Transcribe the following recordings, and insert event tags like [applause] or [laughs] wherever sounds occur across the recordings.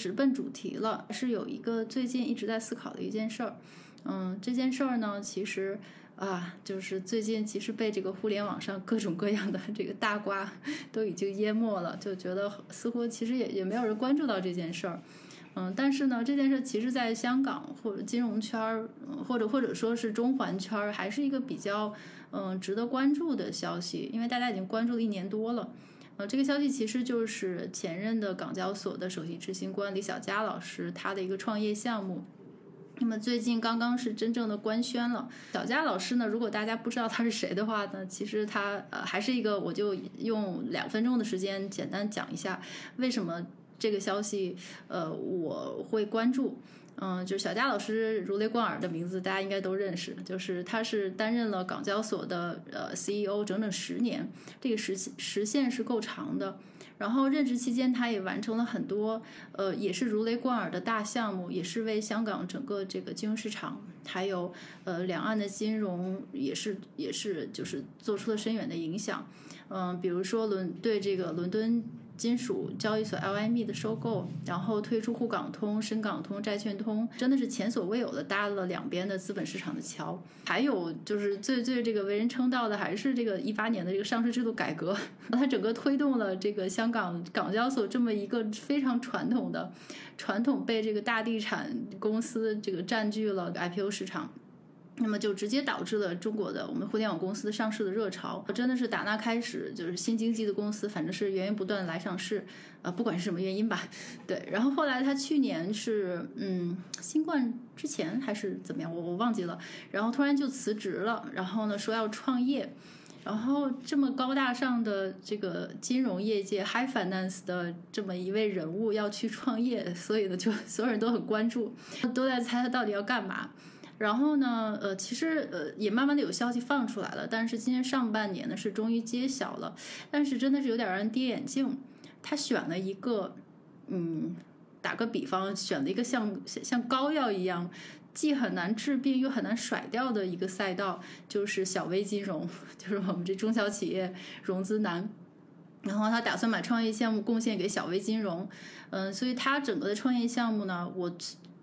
直奔主题了，是有一个最近一直在思考的一件事儿。嗯，这件事儿呢，其实啊，就是最近其实被这个互联网上各种各样的这个大瓜都已经淹没了，就觉得似乎其实也也没有人关注到这件事儿。嗯，但是呢，这件事其实在香港或者金融圈儿，或者或者说是中环圈儿，还是一个比较嗯值得关注的消息，因为大家已经关注了一年多了。呃，这个消息其实就是前任的港交所的首席执行官李小加老师他的一个创业项目。那么最近刚刚是真正的官宣了。小佳老师呢，如果大家不知道他是谁的话呢，其实他呃还是一个，我就用两分钟的时间简单讲一下为什么这个消息呃我会关注。嗯，就小佳老师如雷贯耳的名字，大家应该都认识。就是他是担任了港交所的呃 CEO 整整十年，这个时时限是够长的。然后任职期间，他也完成了很多呃也是如雷贯耳的大项目，也是为香港整个这个金融市场，还有呃两岸的金融也是也是就是做出了深远的影响。嗯，比如说伦对这个伦敦。金属交易所 LME 的收购，然后推出沪港通、深港通、债券通，真的是前所未有的搭了两边的资本市场的桥。还有就是最最这个为人称道的，还是这个一八年的这个上市制度改革，[laughs] 它整个推动了这个香港港交所这么一个非常传统的、传统被这个大地产公司这个占据了 IPO 市场。那么就直接导致了中国的我们互联网公司上市的热潮，真的是打那开始就是新经济的公司，反正是源源不断来上市，呃，不管是什么原因吧，对。然后后来他去年是嗯新冠之前还是怎么样，我我忘记了。然后突然就辞职了，然后呢说要创业，然后这么高大上的这个金融业界 high finance 的这么一位人物要去创业，所以呢就所有人都很关注，都在猜他到底要干嘛。然后呢，呃，其实呃也慢慢的有消息放出来了，但是今年上半年呢是终于揭晓了，但是真的是有点让人跌眼镜。他选了一个，嗯，打个比方，选了一个像像膏药一样，既很难治病又很难甩掉的一个赛道，就是小微金融，[laughs] 就是我们这中小企业融资难。然后他打算把创业项目贡献给小微金融，嗯，所以他整个的创业项目呢，我。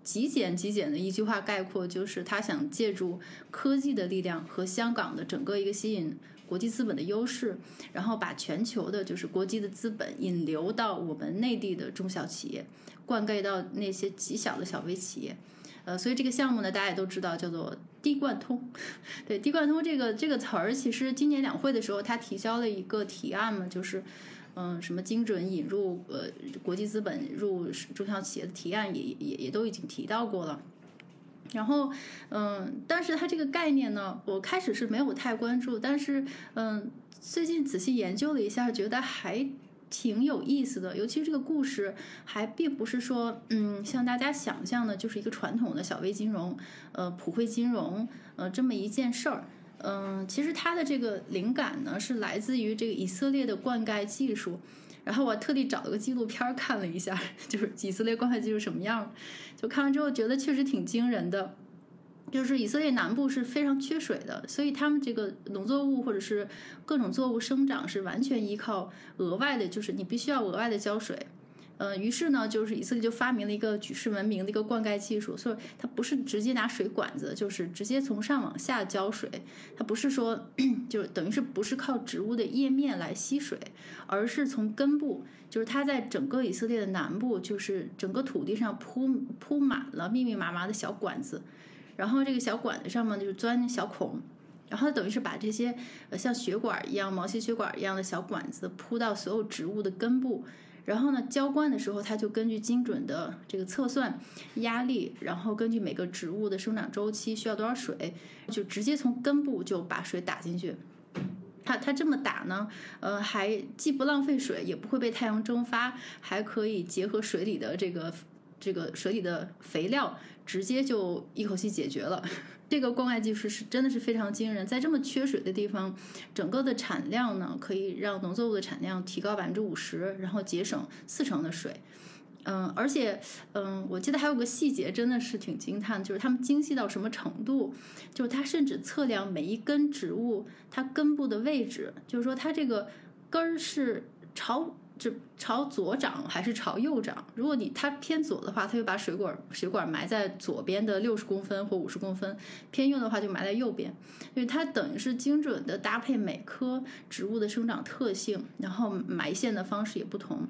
极简极简的一句话概括，就是他想借助科技的力量和香港的整个一个吸引国际资本的优势，然后把全球的就是国际的资本引流到我们内地的中小企业，灌溉到那些极小的小微企业。呃，所以这个项目呢，大家也都知道，叫做“滴贯通”。对“滴贯通”这个这个词儿，其实今年两会的时候，他提交了一个提案嘛，就是。嗯，什么精准引入呃国际资本入中小企业的提案也也也都已经提到过了。然后嗯，但是它这个概念呢，我开始是没有太关注，但是嗯，最近仔细研究了一下，觉得还挺有意思的。尤其是这个故事，还并不是说嗯像大家想象的，就是一个传统的小微金融呃普惠金融呃这么一件事儿。嗯，其实它的这个灵感呢，是来自于这个以色列的灌溉技术。然后我特地找了个纪录片看了一下，[laughs] 就是以色列灌溉技术什么样。就看完之后觉得确实挺惊人的。就是以色列南部是非常缺水的，所以他们这个农作物或者是各种作物生长是完全依靠额外的，就是你必须要额外的浇水。呃，于是呢，就是以色列就发明了一个举世闻名的一个灌溉技术，所以它不是直接拿水管子，就是直接从上往下浇水。它不是说，就是等于是不是靠植物的叶面来吸水，而是从根部，就是它在整个以色列的南部，就是整个土地上铺铺满了密密麻麻的小管子，然后这个小管子上面就是钻小孔，然后等于是把这些呃像血管一样、毛细血管一样的小管子铺到所有植物的根部。然后呢，浇灌的时候，它就根据精准的这个测算压力，然后根据每个植物的生长周期需要多少水，就直接从根部就把水打进去。它它这么打呢，呃，还既不浪费水，也不会被太阳蒸发，还可以结合水里的这个。这个水里的肥料直接就一口气解决了。这个灌溉技术是真的是非常惊人，在这么缺水的地方，整个的产量呢可以让农作物的产量提高百分之五十，然后节省四成的水。嗯，而且嗯，我记得还有个细节真的是挺惊叹，就是他们精细到什么程度？就是他甚至测量每一根植物它根部的位置，就是说它这个根儿是朝。这朝左长还是朝右长？如果你它偏左的话，它就把水管水管埋在左边的六十公分或五十公分；偏右的话就埋在右边。因为它等于是精准的搭配每棵植物的生长特性，然后埋线的方式也不同。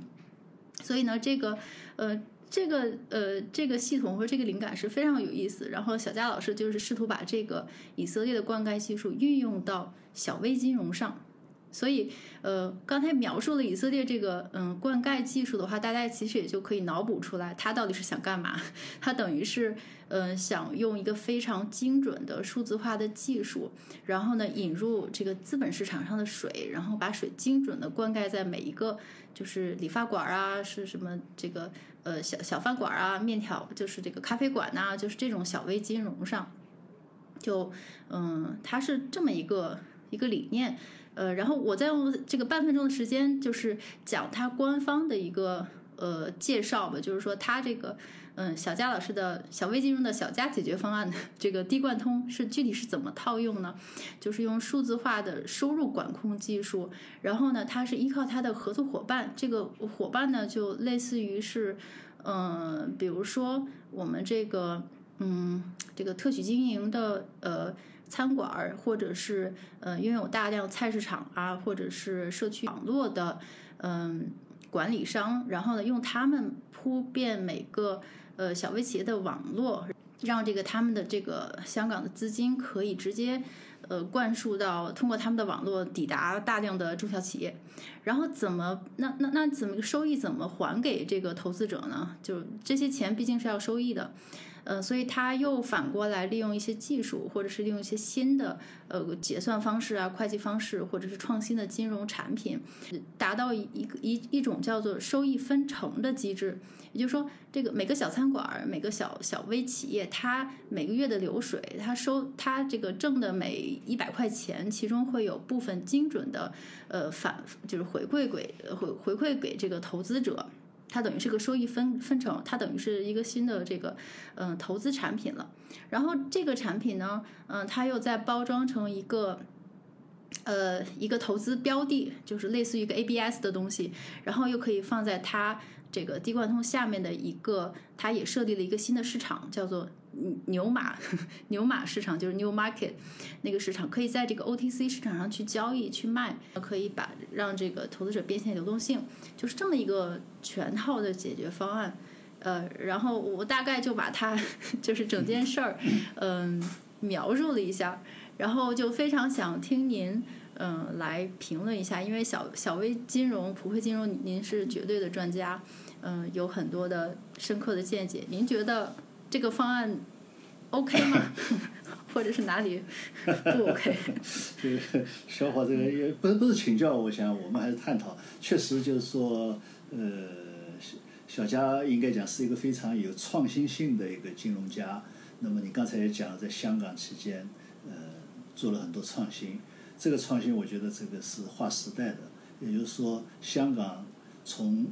所以呢，这个呃，这个呃，这个系统或者这个灵感是非常有意思。然后小佳老师就是试图把这个以色列的灌溉技术运用到小微金融上。所以，呃，刚才描述了以色列这个嗯灌溉技术的话，大家其实也就可以脑补出来，它到底是想干嘛？它等于是，呃，想用一个非常精准的数字化的技术，然后呢，引入这个资本市场上的水，然后把水精准的灌溉在每一个就是理发馆啊，是什么这个呃小小饭馆啊，面条就是这个咖啡馆呐，就是这种小微金融上，就嗯，它是这么一个一个理念。呃，然后我再用这个半分钟的时间，就是讲它官方的一个呃介绍吧，就是说它这个嗯小佳老师的小微金融的小佳解决方案，这个滴灌通是具体是怎么套用呢？就是用数字化的收入管控技术，然后呢，它是依靠它的合作伙伴，这个伙伴呢就类似于是嗯，比如说我们这个嗯这个特许经营的呃。餐馆儿，或者是呃拥有大量菜市场啊，或者是社区网络的嗯管理商，然后呢，用他们铺遍每个呃小微企业的网络，让这个他们的这个香港的资金可以直接呃灌输到通过他们的网络抵达大量的中小企业，然后怎么那那那怎么收益怎么还给这个投资者呢？就这些钱毕竟是要收益的。呃，所以他又反过来利用一些技术，或者是利用一些新的呃结算方式啊、会计方式，或者是创新的金融产品，达到一一个一一种叫做收益分成的机制。也就是说，这个每个小餐馆、每个小小微企业，它每个月的流水，它收它这个挣的每一百块钱，其中会有部分精准的呃反，就是回馈给回回馈给这个投资者。它等于是个收益分分成，它等于是一个新的这个嗯投资产品了。然后这个产品呢，嗯，它又在包装成一个呃一个投资标的，就是类似于一个 ABS 的东西，然后又可以放在它。这个滴灌通下面的一个，它也设立了一个新的市场，叫做牛马 [laughs] 牛马市场，就是 New Market 那个市场，可以在这个 OTC 市场上去交易去卖，可以把让这个投资者变现流动性，就是这么一个全套的解决方案。呃，然后我大概就把它 [laughs] 就是整件事儿嗯描述了一下，然后就非常想听您。嗯，来评论一下，因为小小微金融、普惠金融，您是绝对的专家，嗯，有很多的深刻的见解。您觉得这个方案 OK 吗？[laughs] 或者是哪里不 [laughs] OK？这个小伙，这个也不是不是请教，我想我们还是探讨。确实就是说，呃，小佳应该讲是一个非常有创新性的一个金融家。那么你刚才也讲了，在香港期间，呃，做了很多创新。这个创新，我觉得这个是划时代的。也就是说，香港从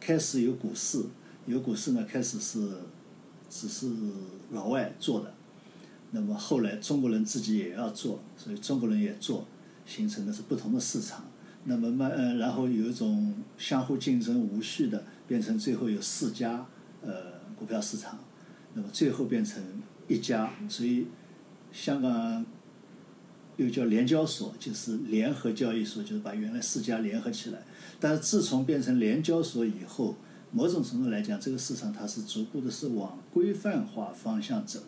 开始有股市，有股市呢，开始是只是老外做的，那么后来中国人自己也要做，所以中国人也做，形成的是不同的市场。那么慢，呃，然后有一种相互竞争、无序的，变成最后有四家呃股票市场，那么最后变成一家，所以香港。又叫联交所，就是联合交易所，就是把原来四家联合起来。但是自从变成联交所以后，某种程度来讲，这个市场它是逐步的是往规范化方向走。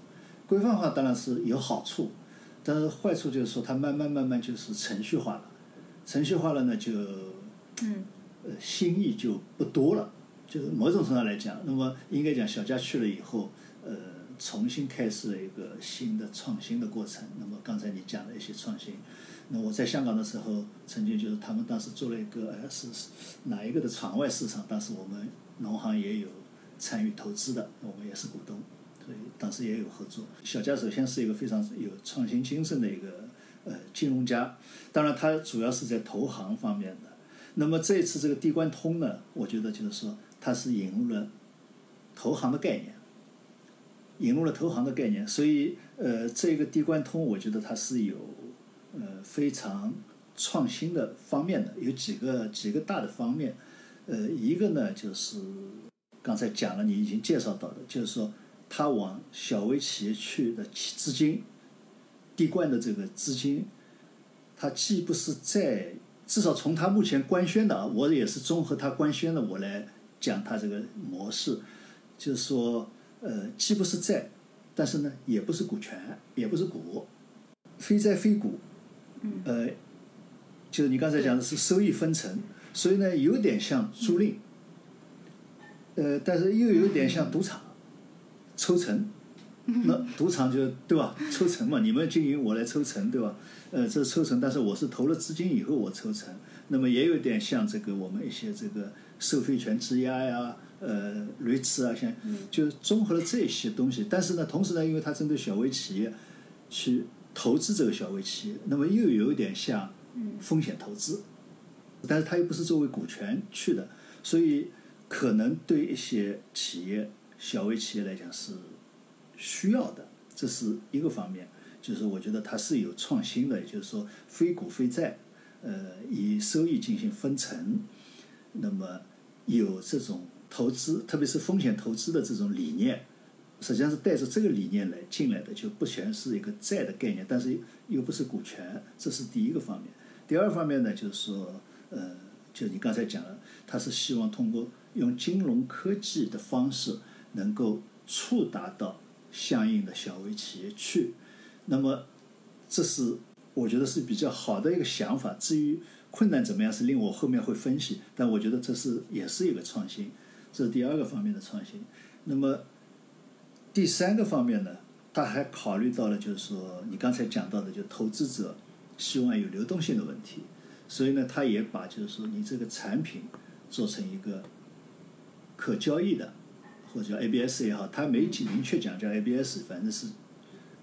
规范化当然是有好处，但是坏处就是说它慢慢慢慢就是程序化了。程序化了呢，就嗯，呃，新意就不多了。就是某种程度来讲，那么应该讲小家去了以后，呃。重新开始了一个新的创新的过程。那么刚才你讲的一些创新，那我在香港的时候，曾经就是他们当时做了一个，哎是哪一个的场外市场，当时我们农行也有参与投资的，我们也是股东，所以当时也有合作。小佳首先是一个非常有创新精神的一个呃金融家，当然他主要是在投行方面的。那么这次这个地关通呢，我觉得就是说它是引入了投行的概念。引入了投行的概念，所以呃，这个地关通，我觉得它是有呃非常创新的方面的，有几个几个大的方面，呃，一个呢就是刚才讲了，你已经介绍到的，就是说他往小微企业去的资金，滴灌的这个资金，它既不是在，至少从他目前官宣的啊，我也是综合他官宣的，我来讲他这个模式，就是说，呃，既不是债，但是呢，也不是股权，也不是股，非债非股，呃，就是你刚才讲的是收益分成，所以呢，有点像租赁，呃，但是又有点像赌场，抽成，那赌场就对吧？抽成嘛，你们经营我来抽成，对吧？呃，这是抽成，但是我是投了资金以后我抽成，那么也有点像这个我们一些这个收费权质押呀，呃，类似啊，像就综合了这些东西。但是呢，同时呢，因为它针对小微企业去投资这个小微企业，那么又有点像风险投资，但是它又不是作为股权去的，所以可能对一些企业小微企业来讲是需要的，这是一个方面。就是我觉得它是有创新的，也就是说非股非债，呃，以收益进行分成，那么有这种投资，特别是风险投资的这种理念，实际上是带着这个理念来进来的，就不全是一个债的概念，但是又不是股权，这是第一个方面。第二方面呢，就是说，呃，就你刚才讲了，他是希望通过用金融科技的方式，能够触达到相应的小微企业去。那么，这是我觉得是比较好的一个想法。至于困难怎么样，是令我后面会分析。但我觉得这是也是一个创新，这是第二个方面的创新。那么第三个方面呢，他还考虑到了，就是说你刚才讲到的，就投资者希望有流动性的问题。所以呢，他也把就是说你这个产品做成一个可交易的，或者叫 ABS 也好，他没明确讲叫 ABS，反正是。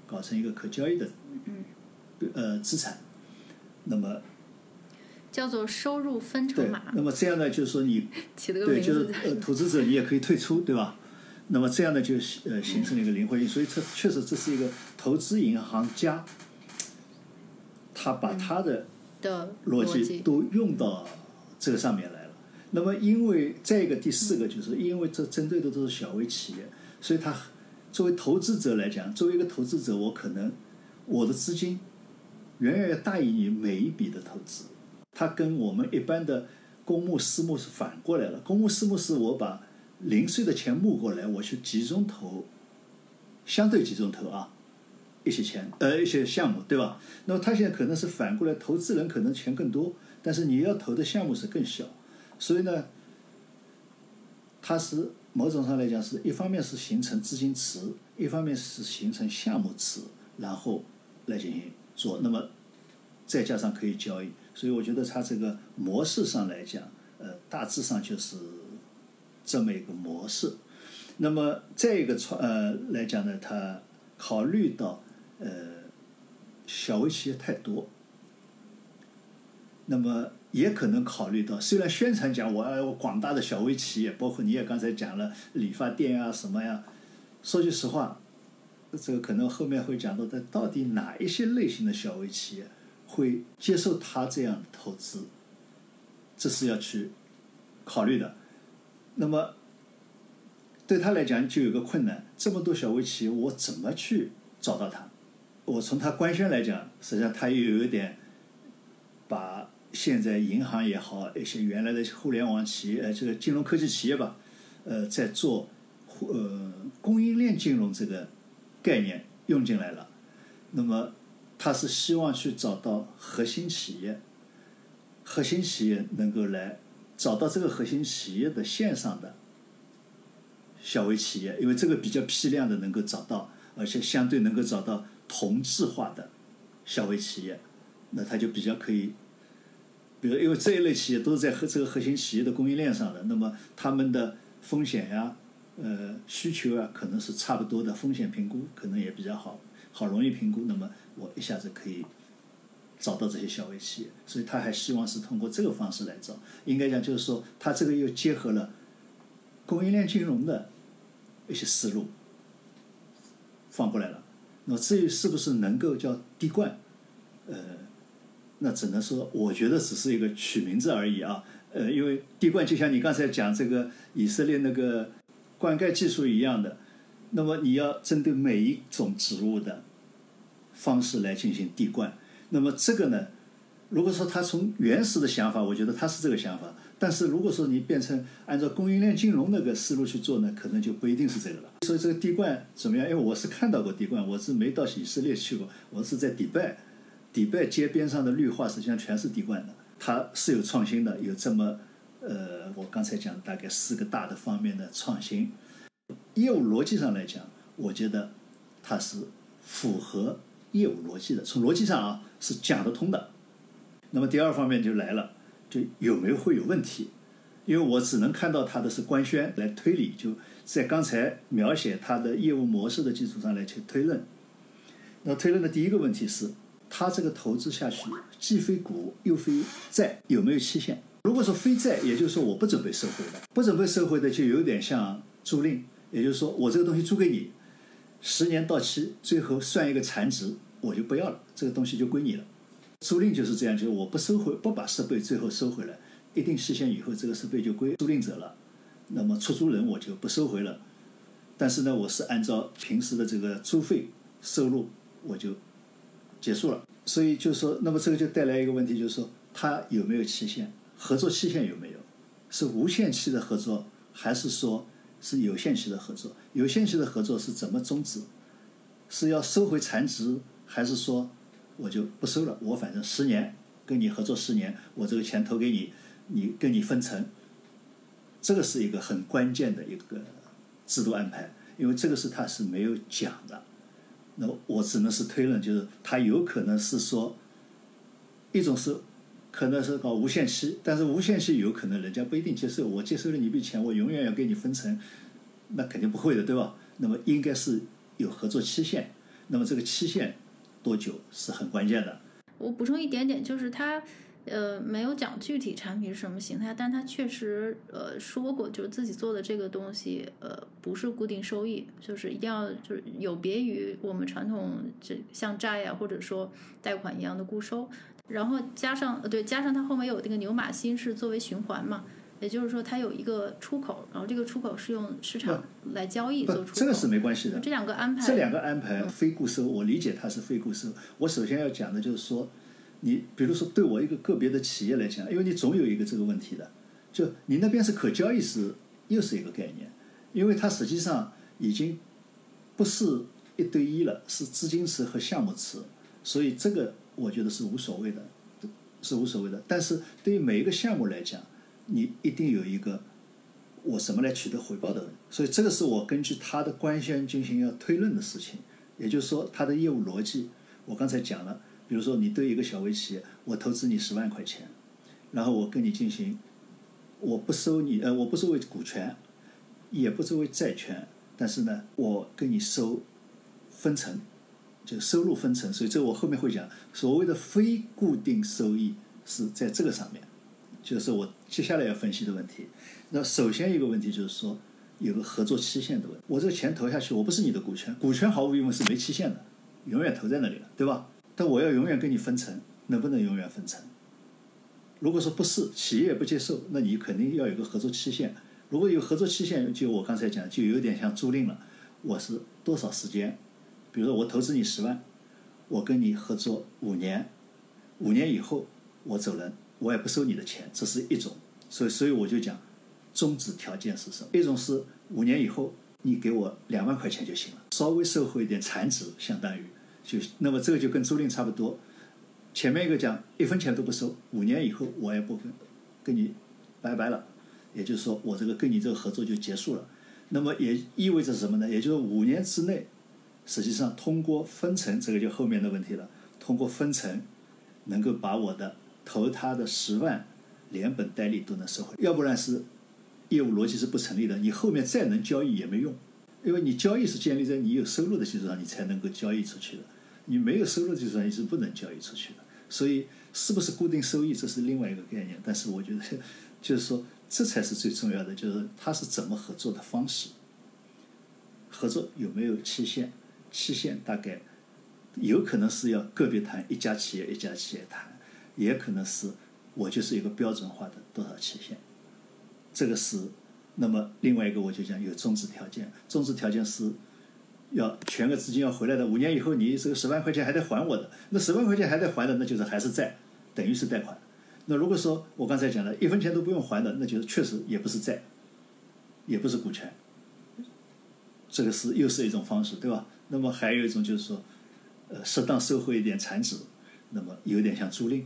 搞成一个可交易的，呃，资产，那么叫做收入分成码。那么这样呢，就是说你 [laughs] 对，就是呃，投资者你也可以退出，对吧？那么这样呢，就呃形成了一个灵活性。[laughs] 所以这确实这是一个投资银行家，他把他的的逻辑都用到这个上面来了。那么因为再一个第四个，就是因为这针对的都是小微企业，所以它。作为投资者来讲，作为一个投资者，我可能我的资金远远要大于你每一笔的投资。它跟我们一般的公募、私募是反过来了。公募、私募是我把零碎的钱募过来，我去集中投，相对集中投啊一些钱，呃一些项目，对吧？那么他现在可能是反过来，投资人可能钱更多，但是你要投的项目是更小，所以呢，它是。某种上来讲，是一方面是形成资金池，一方面是形成项目池，然后来进行做。那么再加上可以交易，所以我觉得它这个模式上来讲，呃，大致上就是这么一个模式。那么再一个创呃来讲呢，它考虑到呃小微企业太多，那么。也可能考虑到，虽然宣传讲我要广大的小微企业，包括你也刚才讲了理发店啊什么呀，说句实话，这个可能后面会讲到的，到底哪一些类型的小微企业会接受他这样的投资，这是要去考虑的。那么对他来讲就有个困难，这么多小微企业，我怎么去找到他？我从他官宣来讲，实际上他又有一点把。现在银行也好，一些原来的互联网企业，呃，这个金融科技企业吧，呃，在做，呃，供应链金融这个概念用进来了。那么，他是希望去找到核心企业，核心企业能够来找到这个核心企业的线上的小微企业，因为这个比较批量的能够找到，而且相对能够找到同质化的小微企业，那他就比较可以。比如，因为这一类企业都是在和这个核心企业的供应链上的，那么他们的风险呀、呃需求啊，可能是差不多的，风险评估可能也比较好，好容易评估。那么我一下子可以找到这些小微企业，所以他还希望是通过这个方式来找。应该讲就是说，他这个又结合了供应链金融的一些思路放过来了。那至于是不是能够叫滴灌，呃。那只能说，我觉得只是一个取名字而已啊。呃，因为滴灌就像你刚才讲这个以色列那个灌溉技术一样的，那么你要针对每一种植物的方式来进行滴灌。那么这个呢，如果说他从原始的想法，我觉得他是这个想法。但是如果说你变成按照供应链金融那个思路去做呢，可能就不一定是这个了。所以这个滴灌怎么样？因为我是看到过滴灌，我是没到以色列去过，我是在迪拜，迪拜街边上的绿化实际上全是滴灌的。它是有创新的，有这么呃，我刚才讲大概四个大的方面的创新。业务逻辑上来讲，我觉得它是符合业务逻辑的，从逻辑上啊是讲得通的。那么第二方面就来了。就有没有会有问题？因为我只能看到他的是官宣来推理，就在刚才描写他的业务模式的基础上来去推论。那推论的第一个问题是，他这个投资下去既非股又非债，有没有期限？如果说非债，也就是说我不准备收回的，不准备收回的就有点像租赁，也就是说我这个东西租给你，十年到期，最后算一个残值，我就不要了，这个东西就归你了。租赁就是这样，就是我不收回，不把设备最后收回来，一定期限以后，这个设备就归租赁者了。那么出租人我就不收回了，但是呢，我是按照平时的这个租费收入，我就结束了。所以就是说，那么这个就带来一个问题，就是说，它有没有期限？合作期限有没有？是无限期的合作，还是说是有限期的合作？有限期的合作是怎么终止？是要收回残值，还是说？我就不收了，我反正十年跟你合作十年，我这个钱投给你，你跟你分成，这个是一个很关键的一个制度安排，因为这个是他是没有讲的，那我只能是推论，就是他有可能是说，一种是可能是搞无限期，但是无限期有可能人家不一定接受，我接收了你一笔钱，我永远要给你分成，那肯定不会的，对吧？那么应该是有合作期限，那么这个期限。多久是很关键的。我补充一点点，就是他，呃，没有讲具体产品是什么形态，但他确实呃说过，就是自己做的这个东西，呃，不是固定收益，就是一定要就是有别于我们传统这像债呀或者说贷款一样的固收，然后加上呃对，加上它后面有那个牛马星是作为循环嘛。也就是说，它有一个出口，然后这个出口是用市场来交易做出口。这个是没关系的。这两个安排，这两个安排非固收，我理解它是非固收。我首先要讲的就是说，你比如说对我一个个别的企业来讲，因为你总有一个这个问题的，就你那边是可交易是又是一个概念，因为它实际上已经不是一对一了，是资金池和项目池，所以这个我觉得是无所谓的，是无所谓的。但是对于每一个项目来讲，你一定有一个我什么来取得回报的人，所以这个是我根据他的官宣进行要推论的事情。也就是说，他的业务逻辑，我刚才讲了，比如说你对一个小微企业，我投资你十万块钱，然后我跟你进行，我不收你呃，我不收为股权，也不收为债权，但是呢，我跟你收分成，就收入分成。所以这我后面会讲，所谓的非固定收益是在这个上面。就是我接下来要分析的问题。那首先一个问题就是说，有个合作期限的问题。我这个钱投下去，我不是你的股权，股权毫无疑问是没期限的，永远投在那里了，对吧？但我要永远跟你分成，能不能永远分成？如果说不是，企业也不接受，那你肯定要有个合作期限。如果有合作期限，就我刚才讲，就有点像租赁了。我是多少时间？比如说我投资你十万，我跟你合作五年，五年以后我走人。我也不收你的钱，这是一种，所以所以我就讲，终止条件是什么？一种是五年以后你给我两万块钱就行了，稍微收回一点残值，相当于就那么这个就跟租赁差不多。前面一个讲一分钱都不收，五年以后我也不跟跟你拜拜了，也就是说我这个跟你这个合作就结束了。那么也意味着什么呢？也就是五年之内，实际上通过分成，这个就后面的问题了。通过分成，能够把我的。投他的十万，连本带利都能收回，要不然是业务逻辑是不成立的。你后面再能交易也没用，因为你交易是建立在你有收入的基础上，你才能够交易出去的。你没有收入的基础上，你是不能交易出去的。所以，是不是固定收益，这是另外一个概念。但是，我觉得就是说，这才是最重要的，就是他是怎么合作的方式，合作有没有期限？期限大概有可能是要个别谈，一家企业一家企业谈。也可能是我就是一个标准化的多少期限。这个是，那么另外一个我就讲有终止条件，终止条件是要全额资金要回来的，五年以后你这个十万块钱还得还我的，那十万块钱还得还的，那就是还是债，等于是贷款。那如果说我刚才讲了一分钱都不用还的，那就是确实也不是债，也不是股权，这个是又是一种方式，对吧？那么还有一种就是说，呃，适当收回一点产值，那么有点像租赁，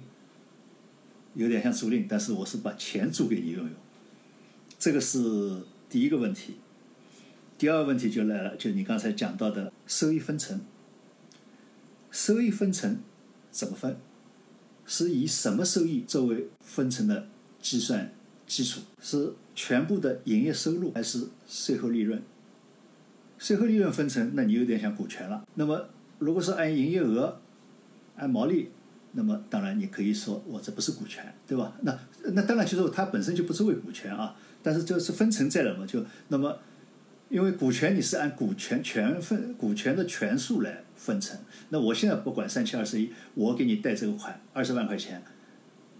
有点像租赁，但是我是把钱租给你用用。这个是第一个问题，第二个问题就来了，就你刚才讲到的收益分成。收益分成怎么分？是以什么收益作为分成的计算基础？是全部的营业收入，还是税后利润？税后利润分成，那你有点像股权了。那么，如果是按营业额、按毛利，那么当然你可以说我这不是股权，对吧？那那当然就是它本身就不是为股权啊。但是就是分成在了嘛？就那么，因为股权你是按股权权分股权的权数来分成。那我现在不管三七二十一，我给你贷这个款二十万块钱，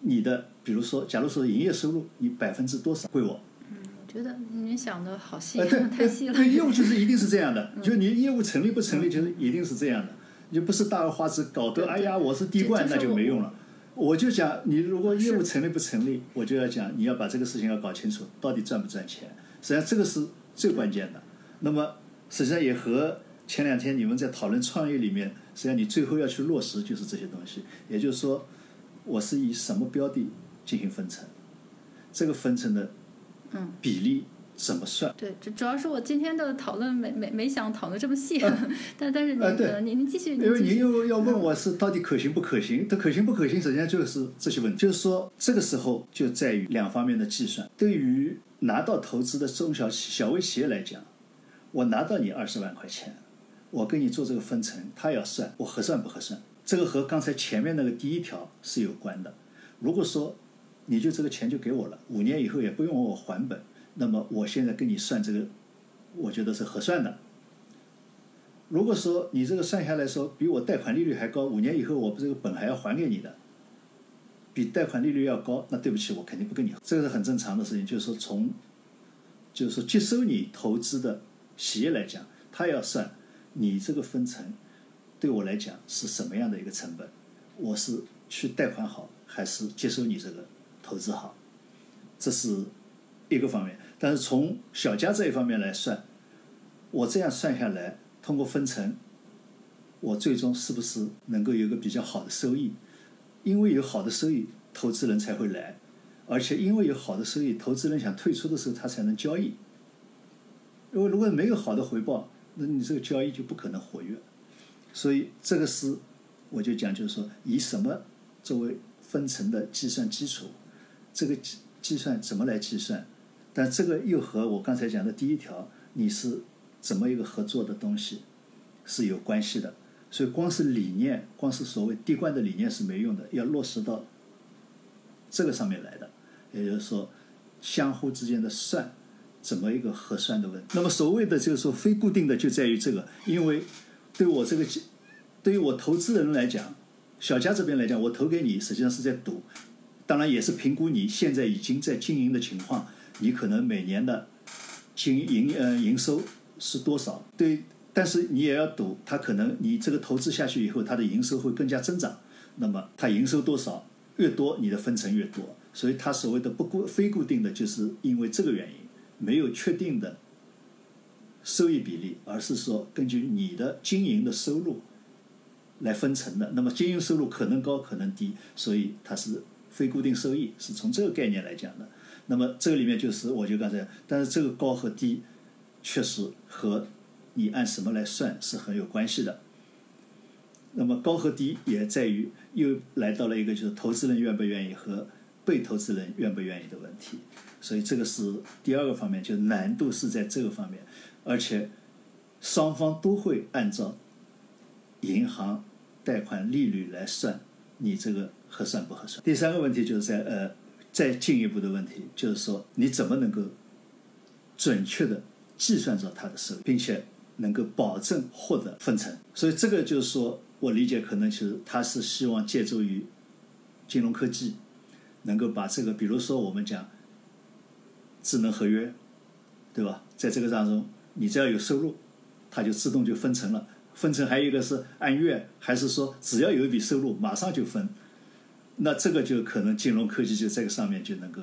你的比如说，假如说营业收入你百分之多少归我？嗯，我觉得你想的好细，对，[laughs] 太细了。对，业务就是一定是这样的，[laughs] 就你业务成立不成立，就是一定是这样的。你不是大而化之，搞得哎呀，我是滴灌，那就没用了。我就讲，你如果业务成立不成立，我就要讲，你要把这个事情要搞清楚，到底赚不赚钱。实际上这个是最关键的。那么实际上也和前两天你们在讨论创业里面，实际上你最后要去落实就是这些东西。也就是说，我是以什么标的进行分成，这个分成的比例。怎么算？对，主主要是我今天的讨论没没没想讨论这么细，[laughs] 但但是您您您继续，因为您又要问我是到底可行不可行？它可行不可行，实际上就是这些问题。就是说，这个时候就在于两方面的计算。对于拿到投资的中小小微企业来讲，我拿到你二十万块钱，我跟你做这个分成，他要算我合算不合算？这个和刚才前面那个第一条是有关的。如果说你就这个钱就给我了，五年以后也不用我还本。那么我现在跟你算这个，我觉得是合算的。如果说你这个算下来说比我贷款利率还高，五年以后我这个本还要还给你的，比贷款利率要高，那对不起，我肯定不跟你。这个是很正常的事情，就是说从，就是说接收你投资的企业来讲，他要算你这个分成对我来讲是什么样的一个成本，我是去贷款好还是接收你这个投资好，这是。一个方面，但是从小家这一方面来算，我这样算下来，通过分成，我最终是不是能够有个比较好的收益？因为有好的收益，投资人才会来，而且因为有好的收益，投资人想退出的时候，他才能交易。因为如果没有好的回报，那你这个交易就不可能活跃。所以这个是，我就讲，就是说，以什么作为分成的计算基础？这个计计算怎么来计算？但这个又和我刚才讲的第一条，你是怎么一个合作的东西是有关系的。所以光是理念，光是所谓滴灌的理念是没用的，要落实到这个上面来的。也就是说，相互之间的算怎么一个核算的问题。那么所谓的就是说非固定的就在于这个，因为对我这个对于我投资人来讲，小家这边来讲，我投给你实际上是在赌，当然也是评估你现在已经在经营的情况。你可能每年的经营呃营收是多少？对，但是你也要赌，它可能你这个投资下去以后，它的营收会更加增长。那么它营收多少越多，你的分成越多。所以它所谓的不固非固定的，就是因为这个原因，没有确定的收益比例，而是说根据你的经营的收入来分成的。那么经营收入可能高可能低，所以它是非固定收益，是从这个概念来讲的。那么这个里面就是，我就刚才，但是这个高和低，确实和你按什么来算是很有关系的。那么高和低也在于又来到了一个就是投资人愿不愿意和被投资人愿不愿意的问题。所以这个是第二个方面，就难度是在这个方面，而且双方都会按照银行贷款利率来算你这个合算不合算。第三个问题就是在呃。再进一步的问题就是说，你怎么能够准确的计算着它的收益，并且能够保证获得分成？所以这个就是说我理解，可能其实他是希望借助于金融科技，能够把这个，比如说我们讲智能合约，对吧？在这个当中，你只要有收入，它就自动就分成了。分成还有一个是按月，还是说只要有一笔收入马上就分？那这个就可能金融科技就这个上面就能够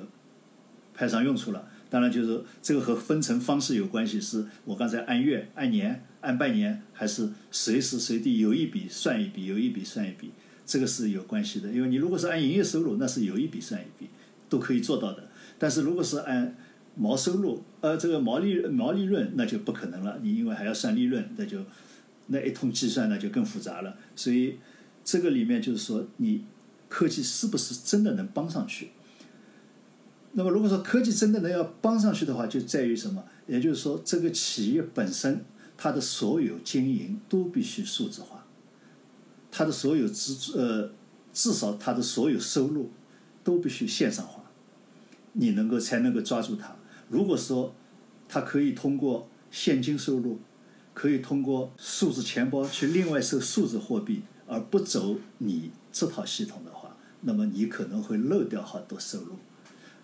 派上用处了。当然，就是这个和分成方式有关系，是我刚才按月、按年、按半年，还是随时随地有一笔算一笔，有一笔算一笔，这个是有关系的。因为你如果是按营业收入，那是有一笔算一笔，都可以做到的。但是如果是按毛收入，呃，这个毛利毛利润，那就不可能了。你因为还要算利润，那就那一通计算那就更复杂了。所以这个里面就是说，你科技是不是真的能帮上去？那么，如果说科技真的能要帮上去的话，就在于什么？也就是说，这个企业本身它的所有经营都必须数字化，它的所有支呃，至少它的所有收入都必须线上化，你能够才能够抓住它。如果说它可以通过现金收入，可以通过数字钱包去另外收数字货币，而不走你这套系统的，那么你可能会漏掉好多收入。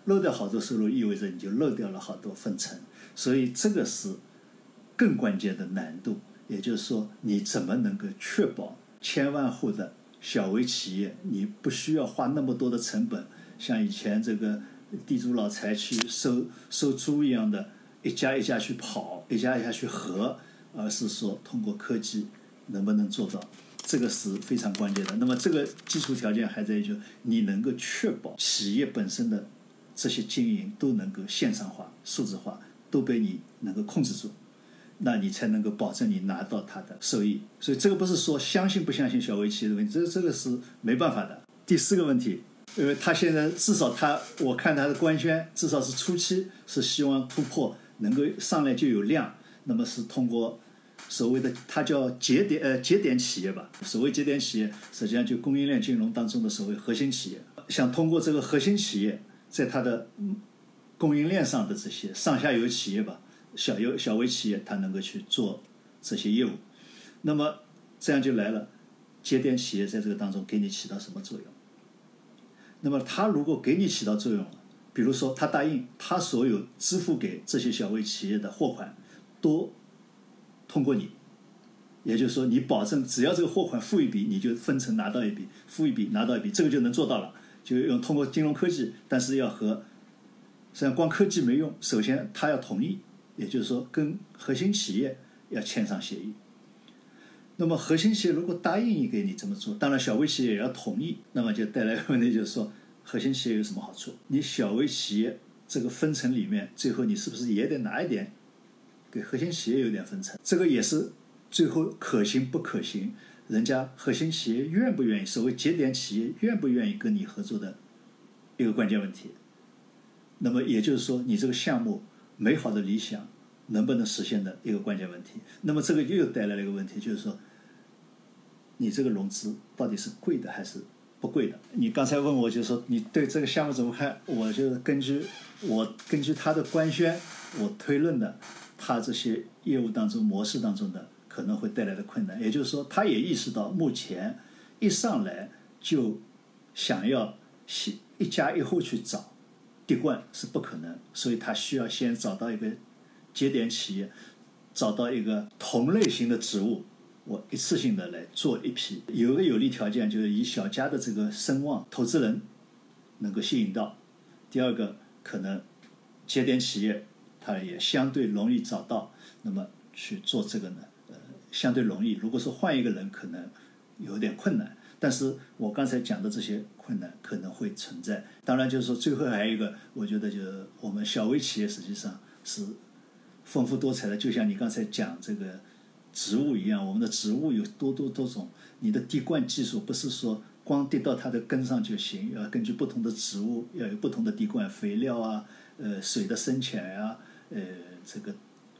漏掉好多收入，意味着你就漏掉了好多分成，所以这个是更关键的难度。也就是说，你怎么能够确保千万户的小微企业，你不需要花那么多的成本，像以前这个地主老财去收收租一样的，一家一家去跑，一家一家去合，而是说通过科技能不能做到，这个是非常关键的。那么这个基础条件还在于就你能够确保企业本身的。这些经营都能够线上化、数字化，都被你能够控制住，那你才能够保证你拿到它的收益。所以这个不是说相信不相信小微企业的问题，这这个是没办法的。第四个问题，因为他现在至少他，我看他的官宣，至少是初期是希望突破，能够上来就有量，那么是通过所谓的它叫节点呃节点企业吧。所谓节点企业，实际上就供应链金融当中的所谓核心企业，想通过这个核心企业。在它的供应链上的这些上下游企业吧，小游小微企业，它能够去做这些业务，那么这样就来了，节点企业在这个当中给你起到什么作用？那么他如果给你起到作用了，比如说他答应他所有支付给这些小微企业的货款都通过你，也就是说你保证只要这个货款付一笔，你就分成拿到一笔，付一笔拿到一笔，这个就能做到了。就用通过金融科技，但是要和，实际上光科技没用，首先他要同意，也就是说跟核心企业要签上协议。那么核心企业如果答应你给你这么做，当然小微企业也要同意，那么就带来问题就是说，核心企业有什么好处？你小微企业这个分成里面，最后你是不是也得拿一点，给核心企业有点分成？这个也是最后可行不可行？人家核心企业愿不愿意？所谓节点企业愿不愿意跟你合作的一个关键问题。那么也就是说，你这个项目美好的理想能不能实现的一个关键问题。那么这个又带来了一个问题，就是说，你这个融资到底是贵的还是不贵的？你刚才问我，就是说你对这个项目怎么看？我就根据我根据他的官宣，我推论的他这些业务当中模式当中的。可能会带来的困难，也就是说，他也意识到目前一上来就想要一一家一户去找滴灌是不可能，所以他需要先找到一个节点企业，找到一个同类型的职务，我一次性的来做一批。有个有利条件就是以小家的这个声望，投资人能够吸引到；第二个可能节点企业它也相对容易找到，那么去做这个呢？呃相对容易，如果说换一个人，可能有点困难。但是我刚才讲的这些困难可能会存在。当然，就是说最后还有一个，我觉得就是我们小微企业实际上是丰富多彩的，就像你刚才讲这个植物一样，我们的植物有多多多种。你的滴灌技术不是说光滴到它的根上就行，要根据不同的植物要有不同的滴灌肥料啊，呃，水的深浅呀，呃，这个。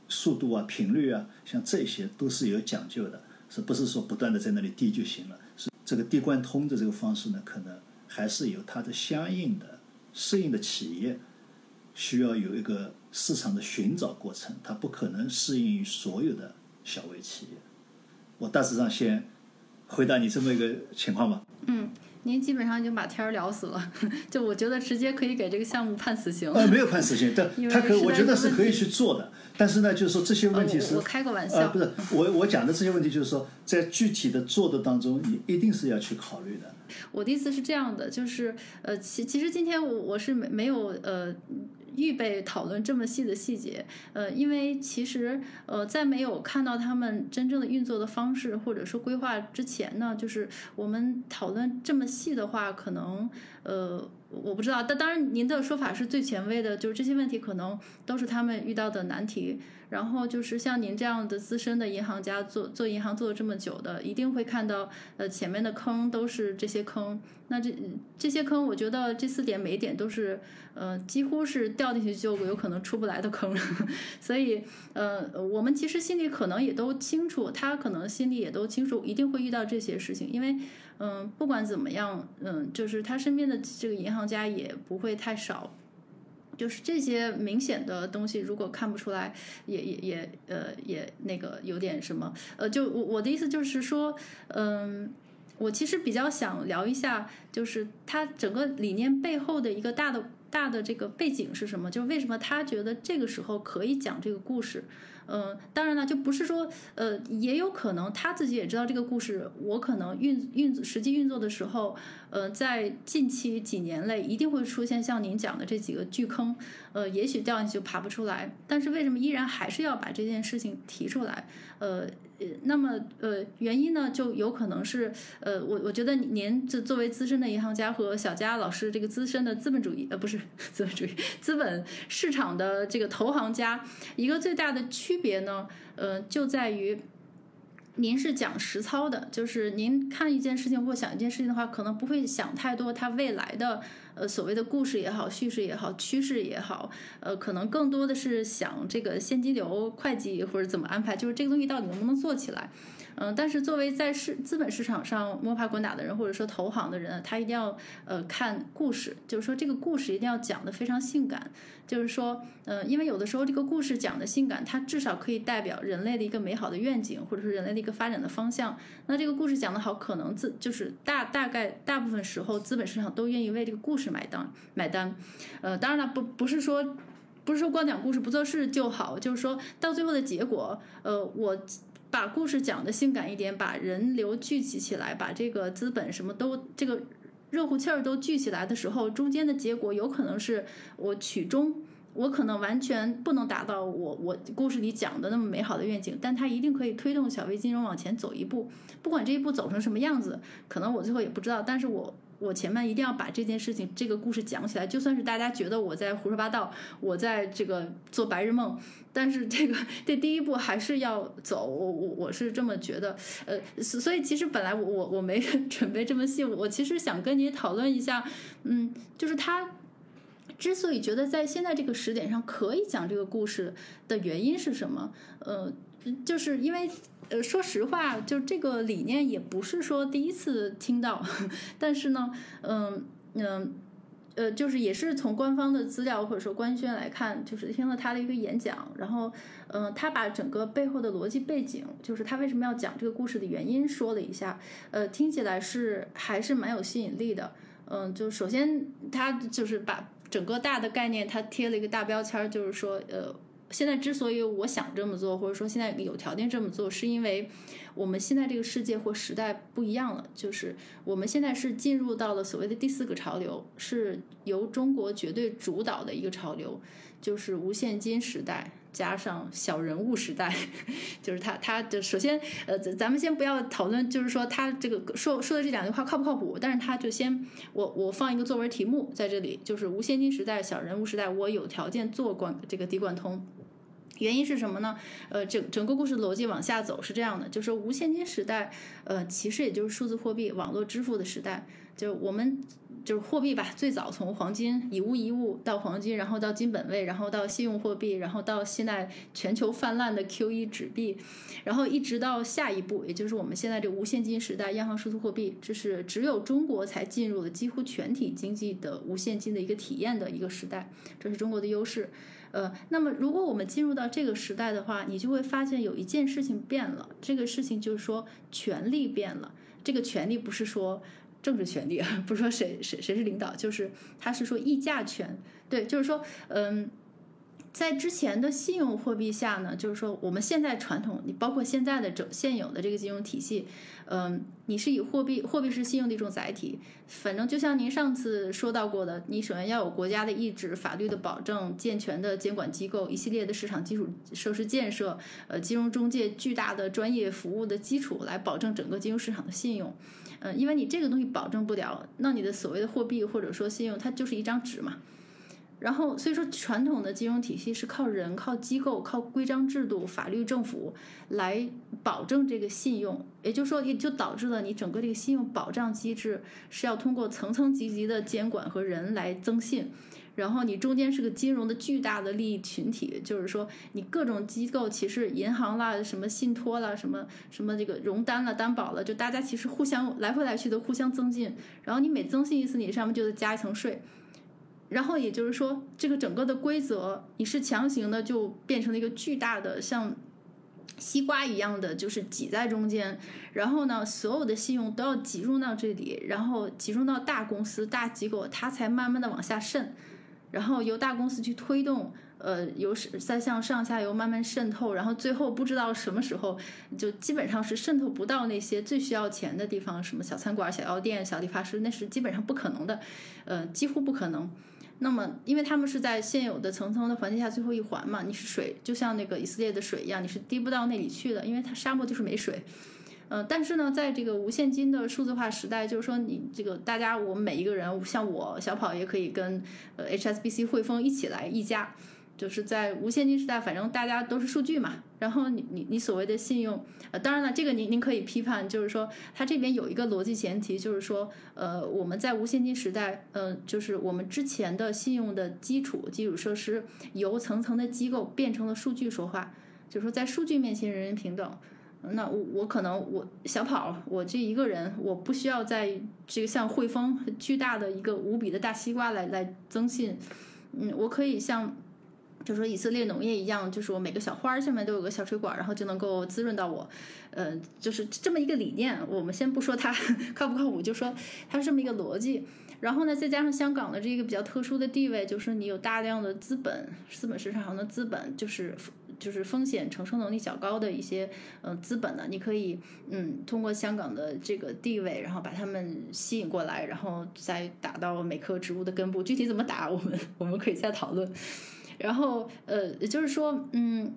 速度啊，频率啊，像这些都是有讲究的，是不是说不断的在那里滴就行了？是这个滴灌通的这个方式呢，可能还是有它的相应的适应的企业需要有一个市场的寻找过程，它不可能适应于所有的小微企业。我大致上先回答你这么一个情况吧。嗯。您基本上已经把天儿聊死了，就我觉得直接可以给这个项目判死刑。呃，没有判死刑，但他可我觉得是可以去做的。但是呢，就是说这些问题是呃我我开个玩笑呃，不是我我讲的这些问题，就是说在具体的做的当中，你一定是要去考虑的。我的意思是这样的，就是呃，其其实今天我我是没没有呃预备讨论这么细的细节，呃，因为其实呃在没有看到他们真正的运作的方式或者说规划之前呢，就是我们讨论这么细的话，可能呃我不知道，但当然您的说法是最权威的，就是这些问题可能都是他们遇到的难题。然后就是像您这样的资深的银行家，做做银行做了这么久的，一定会看到，呃，前面的坑都是这些坑。那这这些坑，我觉得这四点每一点都是，呃，几乎是掉进去就有可能出不来的坑。[laughs] 所以，呃，我们其实心里可能也都清楚，他可能心里也都清楚，一定会遇到这些事情，因为，嗯、不管怎么样，嗯、就是他身边的这个银行家也不会太少。就是这些明显的东西，如果看不出来，也也也呃也那个有点什么呃，就我我的意思就是说，嗯，我其实比较想聊一下，就是他整个理念背后的一个大的大的这个背景是什么？就是为什么他觉得这个时候可以讲这个故事？嗯，当然了，就不是说，呃，也有可能他自己也知道这个故事，我可能运运实际运作的时候，呃，在近期几年内一定会出现像您讲的这几个巨坑，呃，也许掉进去就爬不出来，但是为什么依然还是要把这件事情提出来？呃，呃那么呃，原因呢，就有可能是，呃，我我觉得您这作为资深的银行家和小佳老师这个资深的资本主义，呃，不是 [laughs] 资本主义，资本市场的这个投行家，一个最大的区别呢，呃，就在于。您是讲实操的，就是您看一件事情或想一件事情的话，可能不会想太多它未来的呃所谓的故事也好、叙事也好、趋势也好，呃，可能更多的是想这个现金流、会计或者怎么安排，就是这个东西到底能不能做起来。嗯，但是作为在市资本市场上摸爬滚打的人，或者说投行的人，他一定要呃看故事，就是说这个故事一定要讲得非常性感，就是说，呃，因为有的时候这个故事讲的性感，它至少可以代表人类的一个美好的愿景，或者是人类的一个发展的方向。那这个故事讲得好，可能资就是大大概大部分时候资本市场都愿意为这个故事买单买单。呃，当然了，不不是说。不是说光讲故事不做事就好，就是说到最后的结果，呃，我把故事讲的性感一点，把人流聚集起来，把这个资本什么都这个热乎气儿都聚起来的时候，中间的结果有可能是我曲终。我可能完全不能达到我我故事里讲的那么美好的愿景，但它一定可以推动小微金融往前走一步。不管这一步走成什么样子，可能我最后也不知道，但是我我前面一定要把这件事情这个故事讲起来，就算是大家觉得我在胡说八道，我在这个做白日梦，但是这个这第一步还是要走，我我我是这么觉得，呃，所以其实本来我我我没 [laughs] 准备这么细，我其实想跟你讨论一下，嗯，就是他。之所以觉得在现在这个时点上可以讲这个故事的原因是什么？呃，就是因为呃，说实话，就这个理念也不是说第一次听到，[laughs] 但是呢，嗯嗯。呃，就是也是从官方的资料或者说官宣来看，就是听了他的一个演讲，然后，嗯、他把整个背后的逻辑背景，就是他为什么要讲这个故事的原因说了一下，呃，听起来是还是蛮有吸引力的。嗯，就首先他就是把整个大的概念，他贴了一个大标签，就是说，呃，现在之所以我想这么做，或者说现在有条件这么做，是因为我们现在这个世界或时代不一样了，就是我们现在是进入到了所谓的第四个潮流，是由中国绝对主导的一个潮流，就是无现金时代。加上小人物时代，[laughs] 就是他，他的首先，呃，咱咱们先不要讨论，就是说他这个说说的这两句话靠不靠谱，但是他就先，我我放一个作文题目在这里，就是无现金时代、小人物时代，我有条件做管这个滴灌通。原因是什么呢？呃，整整个故事逻辑往下走是这样的，就是无现金时代，呃，其实也就是数字货币、网络支付的时代，就是我们就是货币吧，最早从黄金以物易物到黄金，然后到金本位，然后到信用货币，然后到现在全球泛滥的 QE 纸币，然后一直到下一步，也就是我们现在这无现金时代，央行数字货币，这是只有中国才进入了几乎全体经济的无现金的一个体验的一个时代，这是中国的优势。呃，那么如果我们进入到这个时代的话，你就会发现有一件事情变了。这个事情就是说，权力变了。这个权力不是说政治权利，[laughs] 不是说谁谁谁是领导，就是他是说议价权。对，就是说，嗯。在之前的信用货币下呢，就是说我们现在传统，你包括现在的整现有的这个金融体系，嗯，你是以货币货币是信用的一种载体。反正就像您上次说到过的，你首先要有国家的意志、法律的保证、健全的监管机构、一系列的市场基础设施建设、呃金融中介巨大的专业服务的基础来保证整个金融市场的信用。嗯，因为你这个东西保证不了，那你的所谓的货币或者说信用，它就是一张纸嘛。然后，所以说传统的金融体系是靠人、靠机构、靠规章制度、法律、政府来保证这个信用。也就是说，也就导致了你整个这个信用保障机制是要通过层层级级的监管和人来增信。然后你中间是个金融的巨大的利益群体，就是说你各种机构，其实银行啦、什么信托啦、什么什么这个融单了、担保了，就大家其实互相来回来去的互相增进。然后你每增信一次，你上面就得加一层税。然后也就是说，这个整个的规则你是强行的，就变成了一个巨大的像西瓜一样的，就是挤在中间。然后呢，所有的信用都要集中到这里，然后集中到大公司、大机构，它才慢慢的往下渗。然后由大公司去推动，呃，由再向上下游慢慢渗透，然后最后不知道什么时候就基本上是渗透不到那些最需要钱的地方，什么小餐馆、小药店、小理发师，那是基本上不可能的，呃，几乎不可能。那么，因为他们是在现有的层层的环境下最后一环嘛，你是水，就像那个以色列的水一样，你是滴不到那里去的，因为它沙漠就是没水。嗯，但是呢，在这个无现金的数字化时代，就是说你这个大家，我们每一个人，像我小跑也可以跟呃 HSBC 汇丰一起来一家。就是在无现金时代，反正大家都是数据嘛。然后你你你所谓的信用，呃，当然了，这个您您可以批判，就是说它这边有一个逻辑前提，就是说，呃，我们在无现金时代，呃，就是我们之前的信用的基础基础设施由层层的机构变成了数据说话，就是说在数据面前人人平等。那我我可能我小跑，我这一个人，我不需要在这个像汇丰巨大的一个无比的大西瓜来来增信，嗯，我可以像。就说以色列农业一样，就是我每个小花儿下面都有个小水管，然后就能够滋润到我，呃，就是这么一个理念。我们先不说它 [laughs] 靠不靠谱，就说它是这么一个逻辑。然后呢，再加上香港的这个比较特殊的地位，就是你有大量的资本，资本市场上的资本，就是就是风险承受能力较高的一些呃资本呢，你可以嗯通过香港的这个地位，然后把他们吸引过来，然后再打到每棵植物的根部。具体怎么打，我们 [laughs] 我们可以再讨论。然后，呃，也就是说，嗯，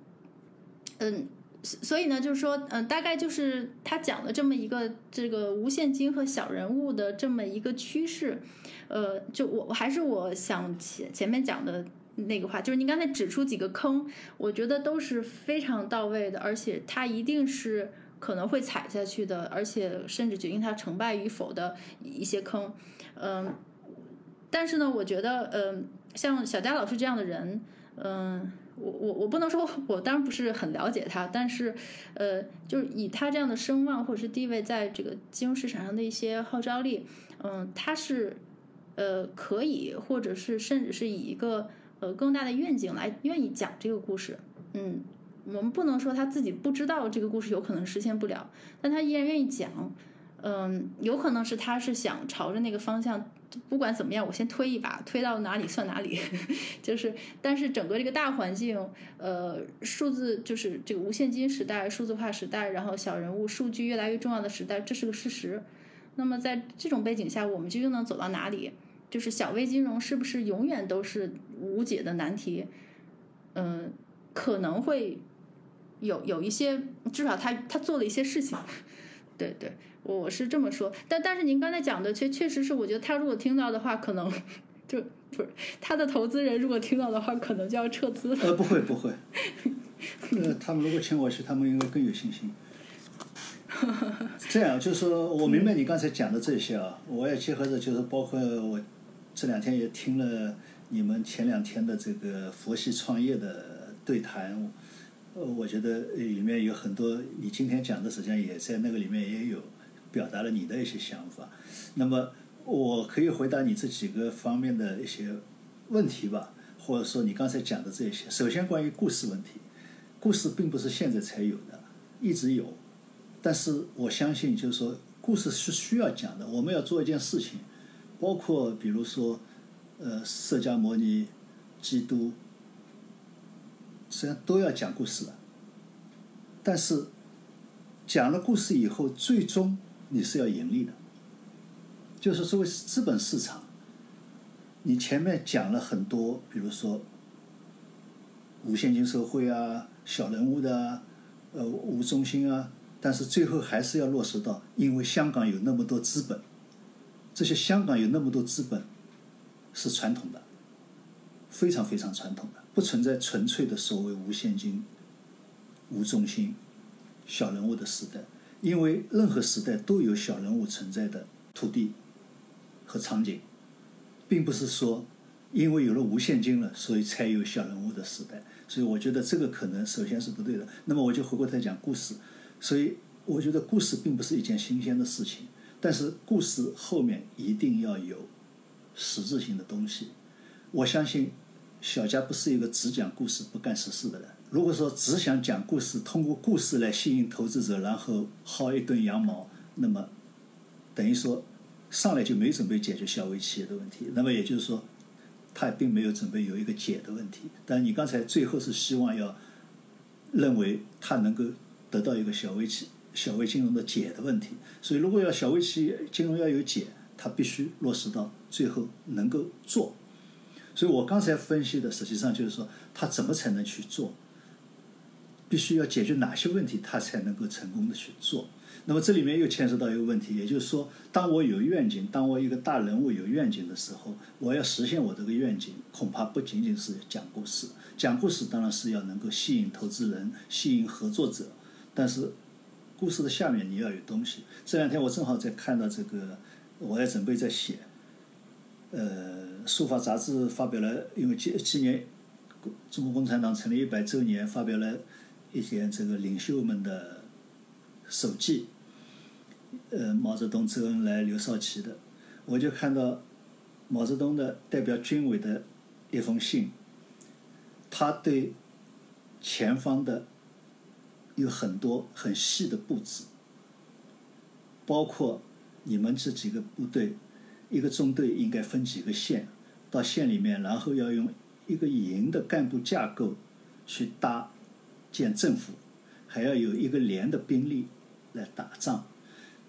嗯，所以呢，就是说，嗯，大概就是他讲了这么一个这个无现金和小人物的这么一个趋势，呃，就我我还是我想前前面讲的那个话，就是您刚才指出几个坑，我觉得都是非常到位的，而且它一定是可能会踩下去的，而且甚至决定它成败与否的一些坑，嗯，但是呢，我觉得，嗯。像小佳老师这样的人，嗯，我我我不能说，我当然不是很了解他，但是，呃，就是以他这样的声望或者是地位，在这个金融市场上的一些号召力，嗯，他是，呃，可以，或者是甚至是以一个呃更大的愿景来愿意讲这个故事，嗯，我们不能说他自己不知道这个故事有可能实现不了，但他依然愿意讲，嗯，有可能是他是想朝着那个方向。不管怎么样，我先推一把，推到哪里算哪里。[laughs] 就是，但是整个这个大环境，呃，数字就是这个无现金时代、数字化时代，然后小人物、数据越来越重要的时代，这是个事实。那么在这种背景下，我们究竟能走到哪里？就是小微金融是不是永远都是无解的难题？嗯，可能会有有一些，至少他他做了一些事情。对 [laughs] 对。我是这么说，但但是您刚才讲的确确实是，我觉得他如果听到的话，可能就不是他的投资人如果听到的话，可能就要撤资。呃，不会不会，[laughs] 呃，他们如果请我去，他们应该更有信心。[laughs] 这样就是说，我明白你刚才讲的这些啊，我也结合着就是包括我这两天也听了你们前两天的这个佛系创业的对谈。呃，我觉得里面有很多，你今天讲的实际上也在那个里面也有表达了你的一些想法。那么，我可以回答你这几个方面的一些问题吧，或者说你刚才讲的这些。首先，关于故事问题，故事并不是现在才有的，一直有。但是我相信，就是说，故事是需要讲的。我们要做一件事情，包括比如说，呃，释迦牟尼、基督，实际上都要讲故事的。但是讲了故事以后，最终你是要盈利的。就是作为资本市场，你前面讲了很多，比如说无现金社会啊、小人物的啊呃无中心啊，但是最后还是要落实到，因为香港有那么多资本，这些香港有那么多资本是传统的，非常非常传统的，不存在纯粹的所谓无现金、无中心、小人物的时代，因为任何时代都有小人物存在的土地。和场景，并不是说因为有了无现金了，所以才有小人物的时代。所以我觉得这个可能首先是不对的。那么我就回过头讲故事。所以我觉得故事并不是一件新鲜的事情，但是故事后面一定要有实质性的东西。我相信小佳不是一个只讲故事不干实事的人。如果说只想讲故事，通过故事来吸引投资者，然后薅一顿羊毛，那么等于说。上来就没准备解决小微企业的问题，那么也就是说，他并没有准备有一个解的问题。但你刚才最后是希望要认为他能够得到一个小微企小微金融的解的问题。所以，如果要小微企业金融要有解，它必须落实到最后能够做。所以我刚才分析的实际上就是说，他怎么才能去做？必须要解决哪些问题，他才能够成功的去做？那么这里面又牵涉到一个问题，也就是说，当我有愿景，当我一个大人物有愿景的时候，我要实现我这个愿景，恐怕不仅仅是讲故事。讲故事当然是要能够吸引投资人、吸引合作者，但是故事的下面你要有东西。这两天我正好在看到这个，我也准备在写。呃，书法杂志发表了，因为今今年中国共产党成立一百周年，发表了一些这个领袖们的手记。呃，毛泽东、周恩来、刘少奇的，我就看到毛泽东的代表军委的一封信，他对前方的有很多很细的布置，包括你们这几个部队，一个中队应该分几个县，到县里面，然后要用一个营的干部架构去搭建政府，还要有一个连的兵力来打仗。